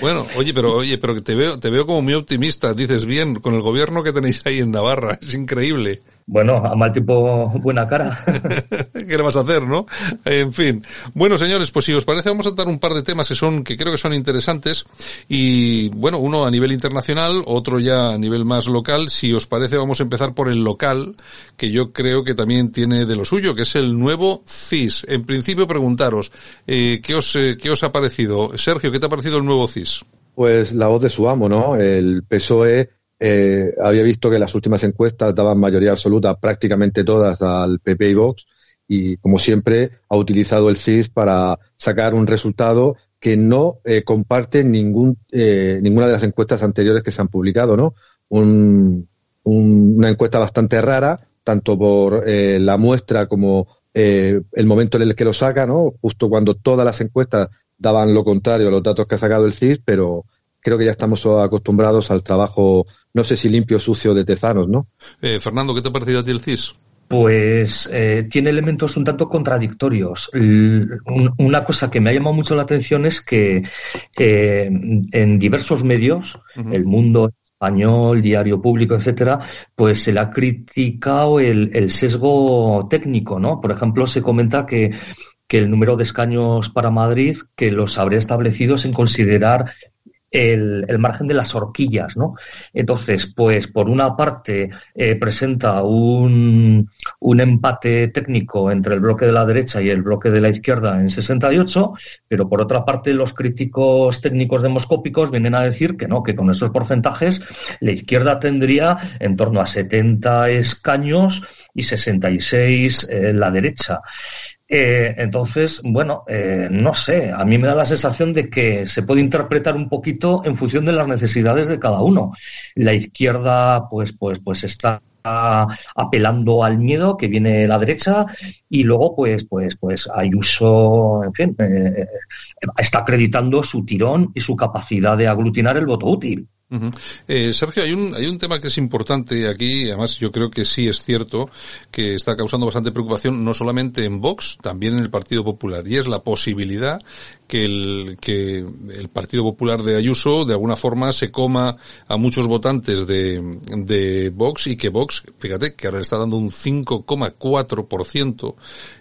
Bueno, oye, pero oye, pero te veo, te veo como muy optimista. Dices bien, con el gobierno que tenéis ahí en Navarra, es increíble. Bueno, a mal tipo buena cara. ¿Qué le vas a hacer, no? En fin. Bueno, señores, pues si os parece, vamos a tratar un par de temas que son, que creo que son interesantes. Y, bueno, uno a nivel internacional, otro ya a nivel más local. Si os parece, vamos a empezar por el local, que yo creo que también tiene de lo suyo, que es el nuevo CIS. En principio, preguntaros, eh, ¿qué os, eh, qué os ha parecido? Sergio, ¿qué te ha parecido el nuevo CIS? Pues la voz de su amo, ¿no? El PSOE eh, había visto que las últimas encuestas daban mayoría absoluta, prácticamente todas, al PP y Vox, y como siempre ha utilizado el CIS para sacar un resultado que no eh, comparte ningún, eh, ninguna de las encuestas anteriores que se han publicado, ¿no? Un- un- una encuesta bastante rara, tanto por eh, la muestra como eh, el momento en el que lo saca, ¿no? Justo cuando todas las encuestas daban lo contrario a los datos que ha sacado el CIS, pero creo que ya estamos acostumbrados al trabajo, no sé si limpio o sucio de Tezanos, ¿no? Eh, Fernando, ¿qué te ha parecido a ti el CIS? Pues eh, tiene elementos un tanto contradictorios. una cosa que me ha llamado mucho la atención es que eh, en diversos medios, el mundo español, diario público, etcétera, pues se le ha criticado el, el, sesgo técnico, ¿no? Por ejemplo, se comenta que, que el número de escaños para Madrid, que los habría establecido sin considerar el, el, margen de las horquillas, ¿no? Entonces, pues por una parte eh, presenta un, un, empate técnico entre el bloque de la derecha y el bloque de la izquierda en 68, pero por otra parte los críticos técnicos demoscópicos vienen a decir que no, que con esos porcentajes la izquierda tendría en torno a 70 escaños y 66 eh, la derecha. Eh, entonces, bueno, eh, no sé, a mí me da la sensación de que se puede interpretar un poquito en función de las necesidades de cada uno. La izquierda, pues, pues, pues está apelando al miedo que viene la derecha y luego pues pues pues Ayuso en fin eh, está acreditando su tirón y su capacidad de aglutinar el voto útil eh, Sergio, hay un, hay un tema que es importante aquí, además yo creo que sí es cierto, que está causando bastante preocupación no solamente en Vox, también en el Partido Popular, y es la posibilidad que el, que el Partido Popular de Ayuso de alguna forma se coma a muchos votantes de, de Vox y que Vox, fíjate, que ahora le está dando un 5,4%,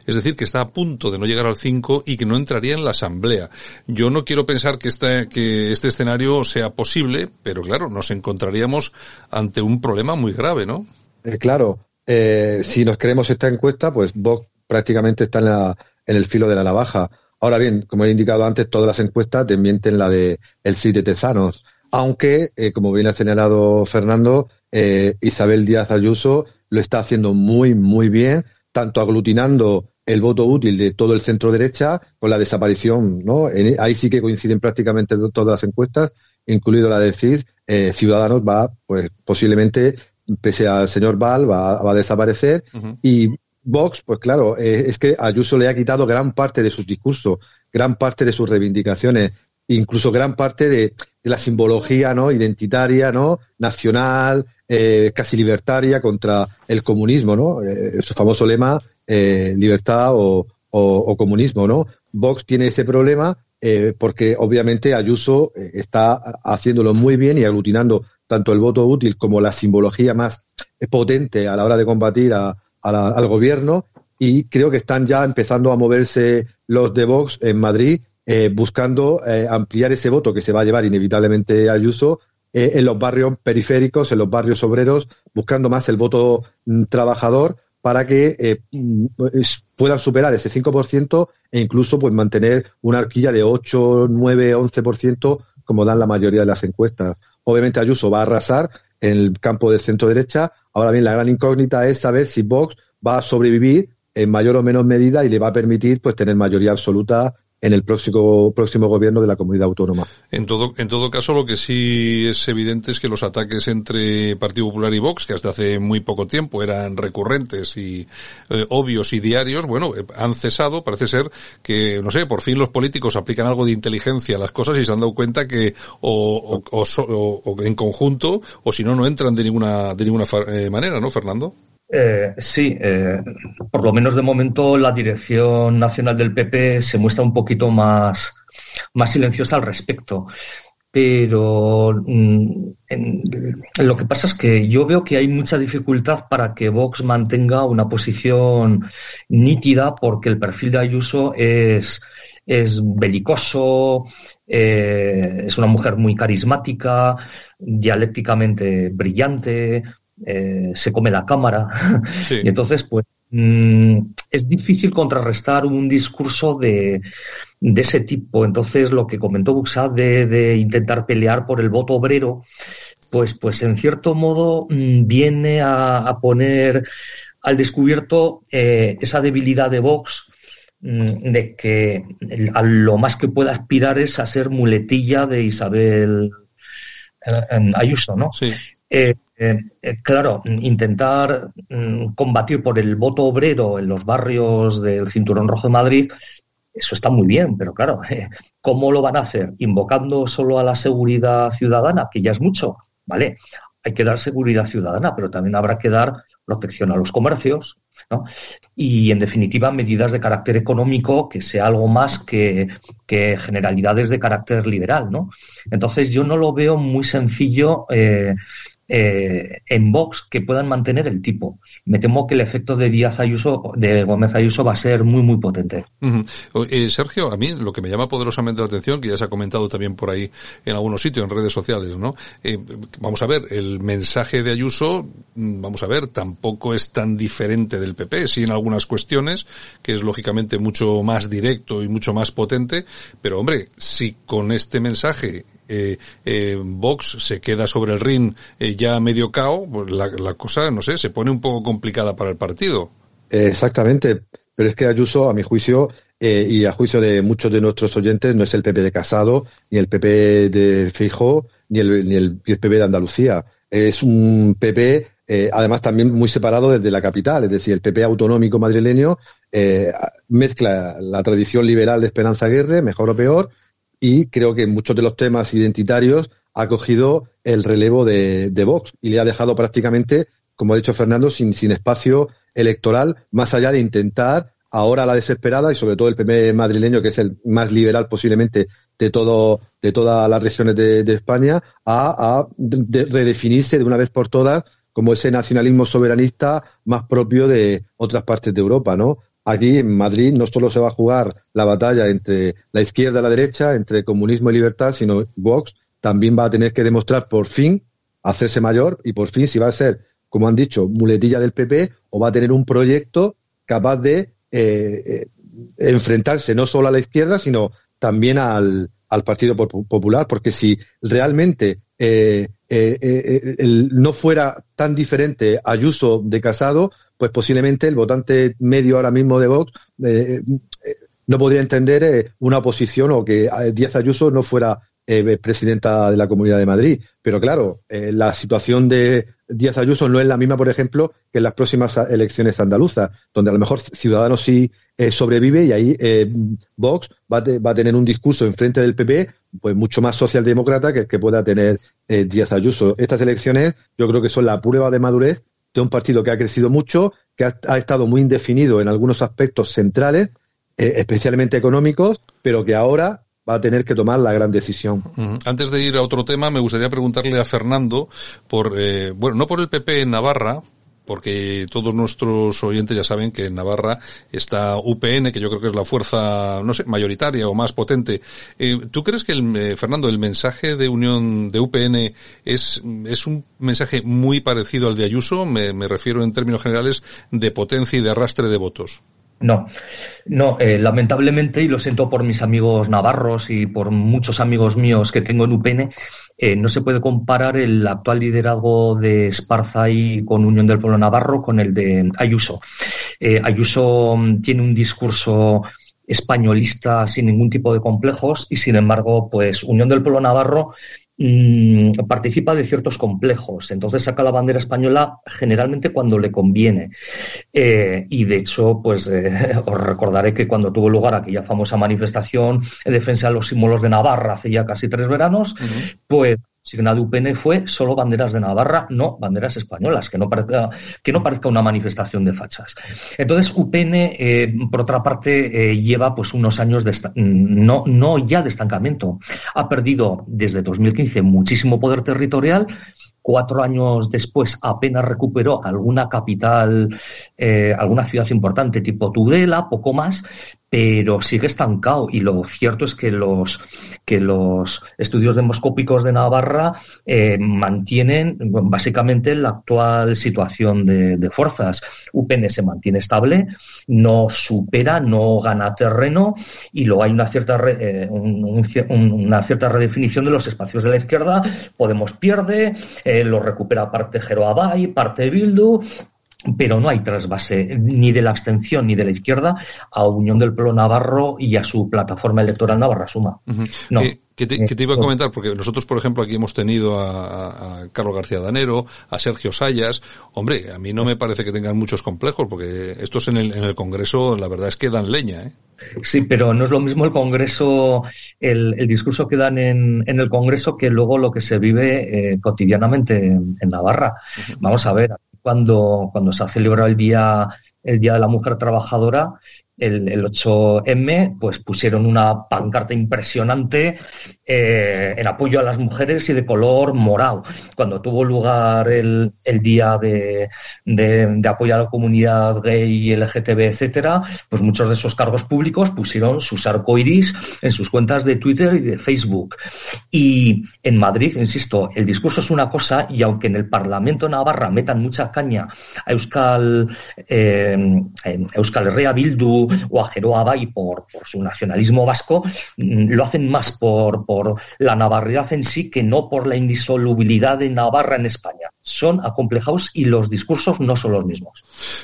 es decir, que está a punto de no llegar al 5 y que no entraría en la Asamblea. Yo no quiero pensar que este, que este escenario sea posible, pero claro, nos encontraríamos ante un problema muy grave, ¿no? Eh, claro, eh, si nos creemos esta encuesta, pues Vox prácticamente está en, la, en el filo de la navaja Ahora bien, como he indicado antes, todas las encuestas desmienten la de el sí de Tezanos, aunque, eh, como bien ha señalado Fernando, Isabel Díaz Ayuso lo está haciendo muy, muy bien, tanto aglutinando el voto útil de todo el centro derecha con la desaparición, ¿no? ahí sí que coinciden prácticamente todas las encuestas, incluido la de CIS, eh, Ciudadanos va, pues posiblemente, pese al señor Val, va, a desaparecer y Vox, pues claro, eh, es que Ayuso le ha quitado gran parte de sus discursos, gran parte de sus reivindicaciones, incluso gran parte de, la simbología no identitaria, no nacional, eh, casi libertaria contra el comunismo, ¿no? Eh, su famoso lema libertad o, o, comunismo, ¿no? Vox tiene ese problema porque obviamente Ayuso está haciéndolo muy bien y aglutinando tanto el voto útil como la simbología más potente a la hora de combatir al gobierno. Y creo que están ya empezando a moverse los de Vox en Madrid eh, buscando eh, ampliar ese voto que se va a llevar inevitablemente Ayuso eh, en los barrios periféricos, en los barrios obreros, buscando más el voto mm, trabajador para que mm, puedan superar ese 5% e incluso pues mantener una arquilla de 8, 9, 11% como dan la mayoría de las encuestas. Obviamente Ayuso va a arrasar en el campo del centro derecha. Ahora bien, la gran incógnita es saber si Vox va a sobrevivir en mayor o menor medida y le va a permitir pues tener mayoría absoluta en el próximo, próximo gobierno de la comunidad autónoma. En todo, en todo caso, lo que sí es evidente es que los ataques entre Partido Popular y Vox, que hasta hace muy poco tiempo eran recurrentes y eh, obvios y diarios, bueno, eh, han cesado. Parece ser que, no sé, por fin los políticos aplican algo de inteligencia a las cosas y se han dado cuenta que o, en conjunto o si no, no entran de ninguna, de ninguna eh, manera, ¿no, Fernando? Eh, sí, eh, por lo menos de momento la dirección nacional del PP se muestra un poquito más, más silenciosa al respecto. Pero mm, lo que pasa es que yo veo que hay mucha dificultad para que Vox mantenga una posición nítida porque el perfil de Ayuso es, es belicoso, eh, es una mujer muy carismática, dialécticamente brillante, eh, se come la cámara. y entonces, pues, mm, es difícil contrarrestar un discurso de, de, ese tipo. Entonces, lo que comentó Buxad de, intentar pelear por el voto obrero, pues, pues en cierto modo mm, viene a, poner al descubierto eh, esa debilidad de Vox mm, de que a lo más que pueda aspirar es a ser muletilla de Isabel eh, Ayuso, ¿no? Sí. Eh, eh, claro, intentar mm, combatir por el voto obrero en los barrios del Cinturón Rojo de Madrid eso está muy bien, pero claro, ¿cómo lo van a hacer? ¿Invocando solo a la seguridad ciudadana, que ya es mucho? Vale, hay que dar seguridad ciudadana, pero también habrá que dar protección a los comercios, ¿no? Y, en definitiva, medidas de carácter económico que sea algo más que, que generalidades de carácter liberal, ¿no? Entonces, yo no lo veo muy sencillo eh, en Vox que puedan mantener el tipo. Me temo que el efecto de Díaz Ayuso, de Gómez Ayuso, va a ser muy, muy potente. eh, Sergio, a mí lo que me llama poderosamente la atención, que ya se ha comentado también por ahí en algunos sitios, en redes sociales, ¿no? Eh, vamos a ver, el mensaje de Ayuso, mm, vamos a ver, tampoco es tan diferente del PP, sí en algunas cuestiones, que es lógicamente mucho más directo y mucho más potente, pero hombre, si con este mensaje eh, eh, Vox se queda sobre el ring eh, ya medio cao, pues la, cosa, no sé, se pone un poco complicada para el partido. exactamente, pero es que Ayuso, a mi juicio, eh, y a juicio de muchos de nuestros oyentes, no es el PP de Casado, ni el PP de Fijo, ni el, ni PP de Andalucía. Es un PP, eh, además también muy separado desde la capital, es decir, el PP autonómico madrileño mezcla la tradición liberal de Esperanza Aguirre, mejor o peor, y creo que en muchos de los temas identitarios ha cogido el relevo de, Vox y le ha dejado prácticamente, como ha dicho Fernando, sin, espacio electoral, más allá de intentar ahora la desesperada y sobre todo el PP madrileño, que es el más liberal posiblemente de todo, de todas las regiones de, España, a, a de, redefinirse de una vez por todas como ese nacionalismo soberanista más propio de otras partes de Europa, ¿no? Aquí en Madrid no solo se va a jugar la batalla entre la izquierda y la derecha, entre comunismo y libertad, sino Vox también va a tener que demostrar por fin hacerse mayor y por fin si va a ser, como han dicho, muletilla del PP o va a tener un proyecto capaz de eh, eh, enfrentarse no solo a la izquierda, sino también al, al Partido Popular, porque si realmente eh, no fuera tan diferente Ayuso de Casado, pues posiblemente el votante medio ahora mismo de Vox eh, no podría entender eh, una oposición o que Díaz Ayuso no fuera eh, presidenta de la Comunidad de Madrid. Pero claro, la situación de Díaz Ayuso no es la misma, por ejemplo, que en las próximas elecciones andaluzas, donde a lo mejor Ciudadanos sí sobrevive y ahí Vox va, te, va, a tener un discurso en frente del PP pues mucho más socialdemócrata que el que pueda tener Díaz Ayuso. Estas elecciones yo creo que son la prueba de madurez de un partido que ha crecido mucho, que ha, estado muy indefinido en algunos aspectos centrales, eh, especialmente económicos, pero que ahora va a tener que tomar la gran decisión. Antes de ir a otro tema, me gustaría preguntarle a Fernando por, eh, bueno, no por el PP en Navarra, porque todos nuestros oyentes ya saben que en Navarra está UPN, que yo creo que es la fuerza, no sé, mayoritaria o más potente. Eh, ¿Tú crees que, el, eh, Fernando, el mensaje de unión de UPN es, es un mensaje muy parecido al de Ayuso? Me, me refiero en términos generales de potencia y de arrastre de votos. No, no, eh, lamentablemente, y lo siento por mis amigos navarros y por muchos amigos míos que tengo en UPN, eh, no se puede comparar el actual liderazgo de Esparza y con Unión del Pueblo Navarro con el de Ayuso. Eh, Ayuso mm, tiene un discurso españolista sin ningún tipo de complejos y sin embargo, pues Unión del Pueblo Navarro mmm, participa de ciertos complejos. Entonces saca la bandera española generalmente cuando le conviene. Eh, y de hecho, pues eh, os recordaré que cuando tuvo lugar aquella famosa manifestación en defensa de los símbolos de Navarra hace ya casi tres veranos, uh -huh. pues signa de UPN fue solo banderas de Navarra, no banderas españolas, que no parezca, que no parezca una manifestación de fachas. Entonces, UPN, eh, por otra parte, eh, lleva pues unos años de no, no ya de estancamiento. Ha perdido desde 2015 muchísimo poder territorial, cuatro años después apenas recuperó alguna capital, eh, alguna ciudad importante tipo Tudela, poco más, pero sigue estancado y lo cierto es que los que los estudios demoscópicos de Navarra eh, mantienen básicamente la actual situación de, fuerzas. UPN se mantiene estable, no supera, no gana terreno y luego hay una cierta re, eh, un, un, una cierta redefinición de los espacios de la izquierda. Podemos pierde, eh, lo recupera parte Jeroabay, parte Bildu pero no hay trasvase ni de la abstención ni de la izquierda a Unión del Pueblo Navarro y a su plataforma electoral Navarra Suma. Uh -huh. no. Eh, ¿qué, te, ¿qué, te, iba a comentar? Porque nosotros, por ejemplo, aquí hemos tenido a, a, Carlos García Danero, a Sergio Sayas. Hombre, a mí no me parece que tengan muchos complejos, porque estos en el, en el Congreso, la verdad es que dan leña, ¿eh? Sí, pero no es lo mismo el Congreso, el, discurso que dan en, el Congreso que luego lo que se vive eh, cotidianamente en, Navarra. Vamos a ver, cuando, cuando se ha celebrado el Día, el Día de la Mujer Trabajadora, el, el 8M, pues pusieron una pancarta impresionante eh, en apoyo a las mujeres y de color morado. Cuando tuvo lugar el, el día de, de, apoyo a la comunidad gay LGTB, etcétera, pues muchos de esos cargos públicos pusieron sus arcoiris en sus cuentas de Twitter y de Facebook. Y en Madrid, insisto, el discurso es una cosa y aunque en el Parlamento Navarra metan mucha caña a Euskal, eh, Bildu, o a Jeroa y por, por su nacionalismo vasco, mm, lo hacen más por la navarridad en sí que no por la indisolubilidad de Navarra en España. Son acomplejados y los discursos no son los mismos.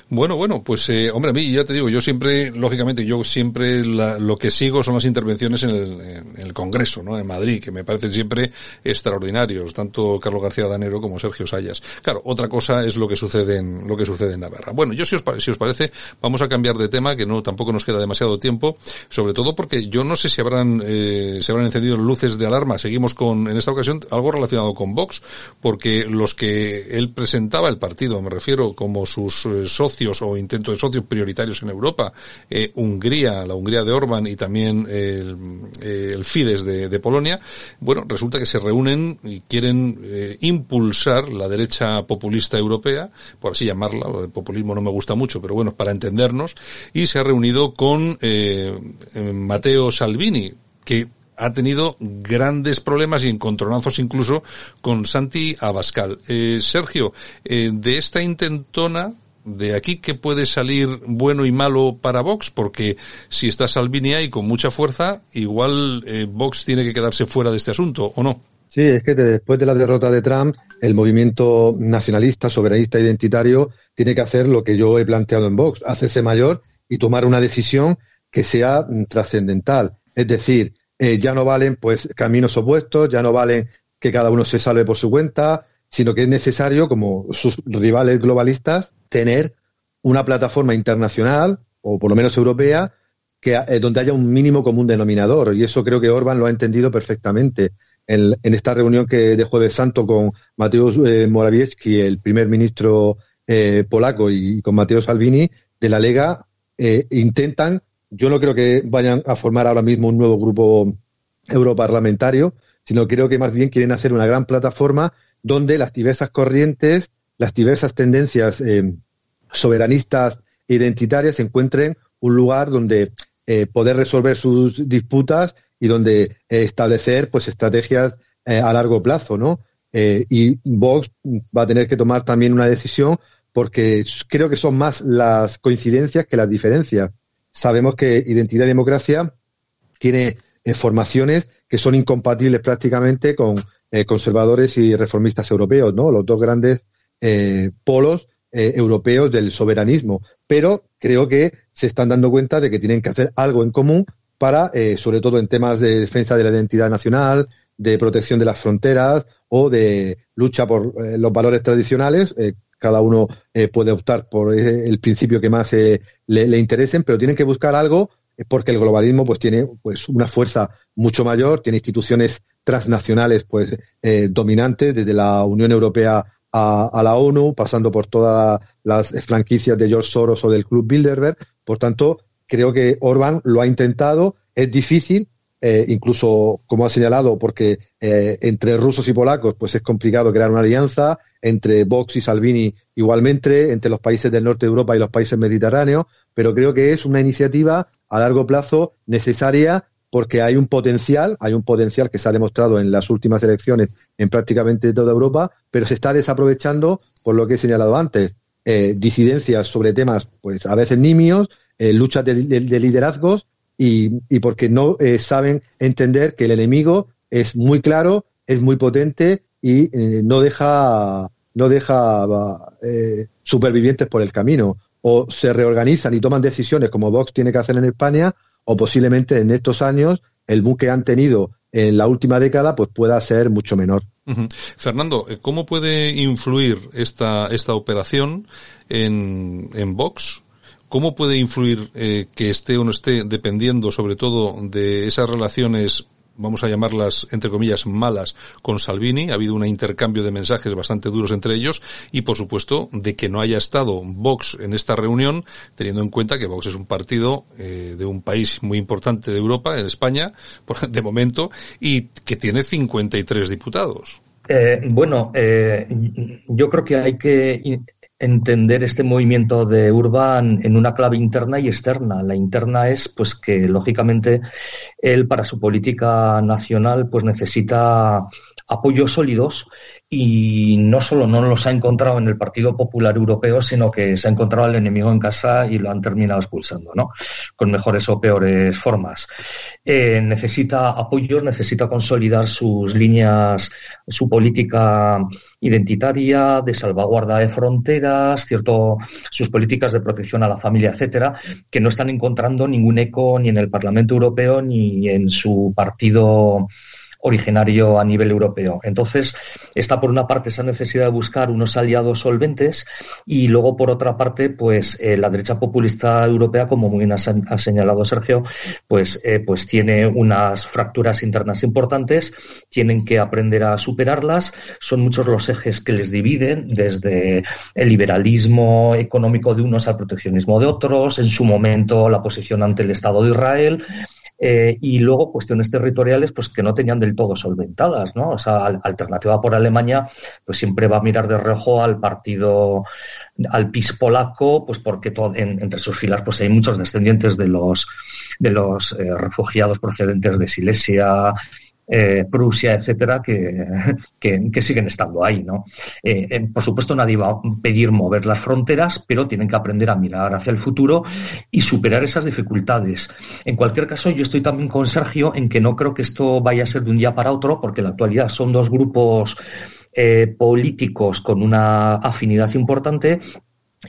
Bueno, bueno, pues eh, hombre, a mí ya te digo, yo siempre, lógicamente, yo siempre lo que sigo son las intervenciones en el, en el, Congreso, ¿no? En Madrid, que me parecen siempre extraordinarios, tanto Carlos García Danero como Sergio Sayas. Claro, otra cosa es lo que sucede en, lo que sucede en Navarra. Bueno, yo si os, si os parece, vamos a cambiar de tema, que no tampoco nos queda demasiado tiempo, sobre todo porque yo no sé si habrán, eh, se habrán encendido luces de alarma. Seguimos con, en esta ocasión, algo relacionado con Vox, porque los que él presentaba, el partido, me refiero, como sus eh, socios o intentos de socios prioritarios en Europa, eh, Hungría, la Hungría de Orban y también el, eh, el Fidesz de, de, Polonia, bueno, resulta que se reúnen y quieren eh, impulsar la derecha populista europea, por así llamarla, lo de populismo no me gusta mucho, pero bueno, para entendernos, y se ha reunido con eh, Mateo Salvini, que ha tenido grandes problemas y encontronazos incluso con Santi Abascal. Eh, Sergio, eh, de esta intentona, de aquí que puede salir bueno y malo para Vox, porque si está Salvini ahí con mucha fuerza, igual eh, Vox tiene que quedarse fuera de este asunto, ¿o no? Sí, es que después de la derrota de Trump, el movimiento nacionalista, soberanista, identitario, tiene que hacer lo que yo he planteado en Vox, hacerse mayor y tomar una decisión que sea mm, trascendental. Es decir, eh, ya no valen pues caminos opuestos, ya no valen que cada uno se salve por su cuenta, sino que es necesario, como sus rivales globalistas, tener una plataforma internacional, o por lo menos europea, que, eh, donde haya un mínimo común denominador. Y eso creo que Orban lo ha entendido perfectamente. En, esta reunión que de Jueves Santo con Mateusz eh, Morawiecki, el primer ministro eh, polaco, y con Mateo Salvini, de la Lega intentan, yo no creo que vayan a formar ahora mismo un nuevo grupo europarlamentario, sino creo que más bien quieren hacer una gran plataforma donde las diversas corrientes, las diversas tendencias eh, soberanistas e identitarias encuentren un lugar donde eh, poder resolver sus disputas y donde establecer pues estrategias a largo plazo, ¿no? y Vox va a tener que tomar también una decisión porque creo que son más las coincidencias que las diferencias. Sabemos que Identidad y Democracia tiene eh, formaciones que son incompatibles prácticamente con eh, conservadores y reformistas europeos, ¿no? Los dos grandes eh, polos europeos del soberanismo. Pero creo que se están dando cuenta de que tienen que hacer algo en común para, sobre todo en temas de defensa de la identidad nacional, de protección de las fronteras o de lucha por los valores tradicionales, cada uno eh, puede optar por eh, el principio que más eh, le, interesen, pero tienen que buscar algo porque el globalismo pues tiene pues una fuerza mucho mayor, tiene instituciones transnacionales pues dominantes desde la Unión Europea a, la ONU, pasando por todas las franquicias de George Soros o del Club Bilderberg. Por tanto, creo que Orban lo ha intentado, es difícil, incluso como ha señalado, porque entre rusos y polacos pues es complicado crear una alianza, entre Vox y Salvini igualmente, entre los países del norte de Europa y los países mediterráneos, pero creo que es una iniciativa a largo plazo necesaria porque hay un potencial, hay un potencial que se ha demostrado en las últimas elecciones en prácticamente toda Europa, pero se está desaprovechando por lo que he señalado antes, eh, disidencias sobre temas, pues a veces nimios, eh, luchas de, liderazgos y, porque no eh, saben entender que el enemigo es muy claro, es muy potente y no deja no deja eh, supervivientes por el camino. O se reorganizan y toman decisiones como Vox tiene que hacer en España, o posiblemente en estos años el boom que han tenido en la última década pues pueda ser mucho menor. Fernando, eh, ¿cómo puede influir esta, esta operación en, en Vox? ¿Cómo puede influir eh, que esté o no esté dependiendo sobre todo de esas relaciones vamos a llamarlas, entre comillas, malas con Salvini. Ha habido un intercambio de mensajes bastante duros entre ellos y, por supuesto, de que no haya estado Vox en esta reunión, teniendo en cuenta que Vox es un partido eh, de un país muy importante de Europa, en España, de momento, y que tiene 53 diputados. Eh, bueno, eh, yo creo que hay que entender este movimiento de Urban en una clave interna y externa. La interna es pues que lógicamente él para su política nacional pues necesita apoyos sólidos y no solo no los ha encontrado en el Partido Popular Europeo, sino que se ha encontrado al enemigo en casa y lo han terminado expulsando, ¿no? Con mejores o peores formas. Eh, necesita apoyos, necesita consolidar sus líneas, su política identitaria, de salvaguarda de fronteras, cierto, sus políticas de protección a la familia, etcétera, que no están encontrando ningún eco ni en el Parlamento Europeo ni en su partido originario a nivel europeo. Entonces, está por una parte esa necesidad de buscar unos aliados solventes y luego por otra parte, pues eh, la derecha populista europea, como muy bien ha, señalado Sergio, pues, eh, pues tiene unas fracturas internas importantes, tienen que aprender a superarlas, son muchos los ejes que les dividen, desde el liberalismo económico de unos al proteccionismo de otros, en su momento la posición ante el Estado de Israel, eh, y luego cuestiones territoriales pues que no tenían del todo solventadas, ¿no? O sea, alternativa por Alemania pues siempre va a mirar de reojo al partido al PIS polaco, pues porque entre sus filas pues hay muchos descendientes de los de los eh, refugiados procedentes de Silesia, eh, Prusia, etcétera, que, que, siguen estando ahí, ¿no? Eh, eh, por supuesto, nadie va a pedir mover las fronteras, pero tienen que aprender a mirar hacia el futuro y superar esas dificultades. En cualquier caso, yo estoy también con Sergio en que no creo que esto vaya a ser de un día para otro, porque en la actualidad son dos grupos políticos con una afinidad importante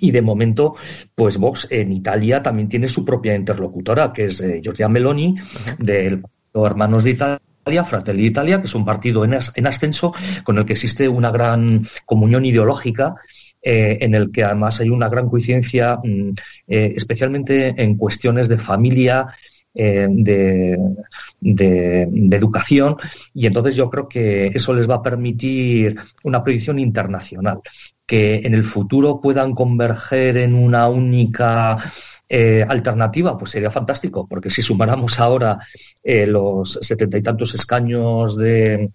y de momento, pues Vox en Italia también tiene su propia interlocutora, que es Giorgia Meloni, del Hermanos de Italia Fratelli Italia, que es un partido en, ascenso con el que existe una gran comunión ideológica eh, en el que además hay una gran coincidencia, mm, eh, especialmente en cuestiones de familia, eh, de, de, educación, y entonces yo creo que eso les va a permitir una proyección internacional, que en el futuro puedan converger en una única eh, alternativa, pues sería fantástico, porque si sumáramos ahora eh, los setenta y tantos escaños de,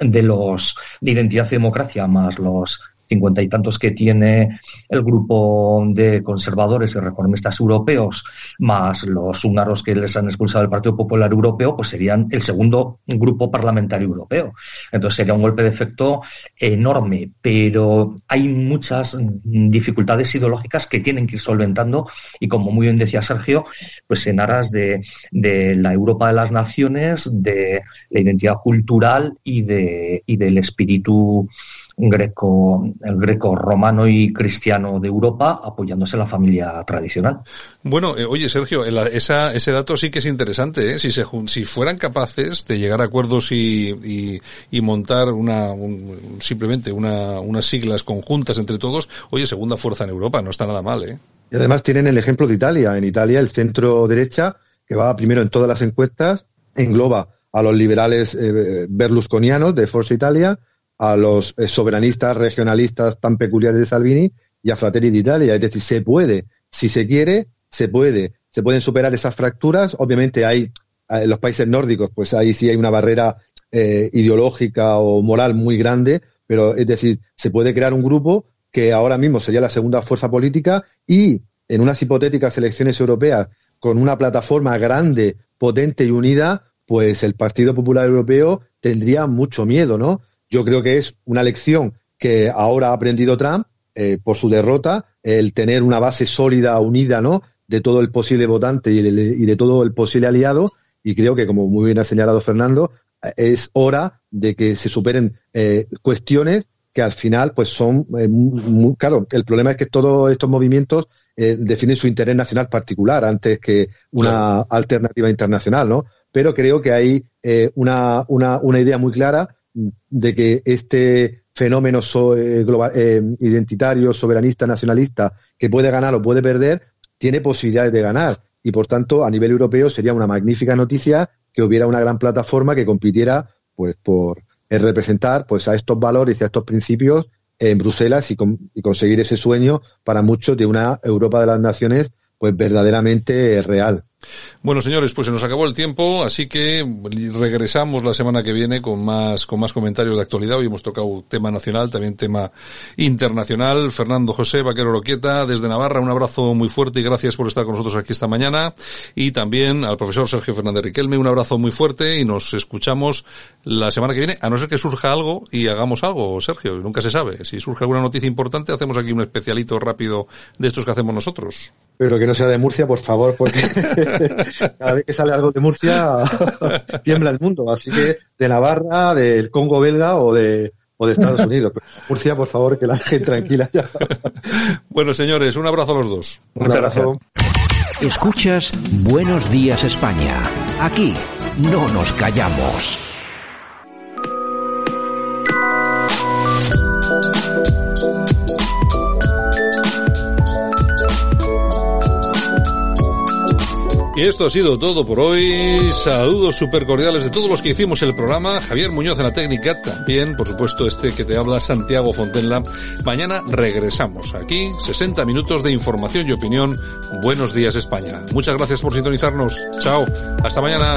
de los de identidad y democracia más los cincuenta y tantos que tiene el grupo de conservadores y reformistas europeos, más los húngaros que les han expulsado del Partido Popular Europeo, pues serían el segundo grupo parlamentario europeo. Entonces sería un golpe de efecto enorme, pero hay muchas dificultades ideológicas que tienen que ir solventando y como muy bien decía Sergio, pues en aras de, de la Europa de las naciones, de la identidad cultural y, de, y del espíritu greco, el greco romano y cristiano de Europa, apoyándose la familia tradicional. Bueno, eh, oye Sergio, esa, ese dato sí que es interesante. ¿eh? Si, se, si fueran capaces de llegar a acuerdos y, y, montar una, simplemente una, unas siglas conjuntas entre todos, oye, segunda fuerza en Europa, no está nada mal. ¿eh? Y además tienen el ejemplo de Italia. En Italia el centro derecha, que va primero en todas las encuestas, engloba a los liberales eh, berlusconianos de Forza Italia, a los eh, soberanistas regionalistas tan peculiares de Salvini y a Fratelli d'Italia. Es decir, se puede, si se quiere, se puede. Se pueden superar esas fracturas. Obviamente hay, eh, en los países nórdicos, pues ahí sí hay una barrera eh, ideológica o moral muy grande, pero es decir, se puede crear un grupo que ahora mismo sería la segunda fuerza política y en unas hipotéticas elecciones europeas con una plataforma grande, potente y unida, pues el Partido Popular Europeo tendría mucho miedo, ¿no? Yo creo que es una lección que ahora ha aprendido Trump eh, por su derrota, el tener una base sólida, unida, ¿no? De todo el posible votante y de, todo el posible aliado. Y creo que, como muy bien ha señalado Fernando, es hora de que se superen eh, cuestiones que al final, pues son eh, muy, claro. El problema es que todos estos movimientos definen su interés nacional particular antes que una alternativa internacional, ¿no? Pero creo que hay una, una, una idea muy clara de que este fenómeno eh, global, eh, identitario, soberanista, nacionalista, que puede ganar o puede perder, tiene posibilidades de ganar. Y por tanto, a nivel europeo sería una magnífica noticia que hubiera una gran plataforma que compitiera pues por representar pues a estos valores y a estos principios en Bruselas y, y conseguir ese sueño para muchos de una Europa de las naciones pues verdaderamente real. Bueno, señores, pues se nos acabó el tiempo, así que regresamos la semana que viene con más, con más comentarios de actualidad. Hoy hemos tocado tema nacional, también tema internacional. Fernando José Vaquero Roquieta, desde Navarra, un abrazo muy fuerte y gracias por estar con nosotros aquí esta mañana. Y también al profesor Sergio Fernández Riquelme, un abrazo muy fuerte y nos escuchamos la semana que viene, a no ser que surja algo y hagamos algo, Sergio, nunca se sabe. Si surge alguna noticia importante, hacemos aquí un especialito rápido de estos que hacemos nosotros. Pero que no sea de Murcia, por favor, porque cada vez que sale algo de Murcia tiembla el mundo. Así que de Navarra, del Congo belga o de, o de Estados Unidos. Murcia, por favor, que la gente tranquila ya. bueno, señores, un abrazo a los dos. Un abrazo. Escuchas Buenos Días España. Aquí no nos callamos. Y esto ha sido todo por hoy. Saludos súper cordiales de todos los que hicimos el programa. Javier Muñoz en la técnica, también, por supuesto, este que te habla, Santiago Fontenla. Mañana regresamos aquí, 60 minutos de información y opinión. Buenos días, España. Muchas gracias por sintonizarnos. Chao. Hasta mañana.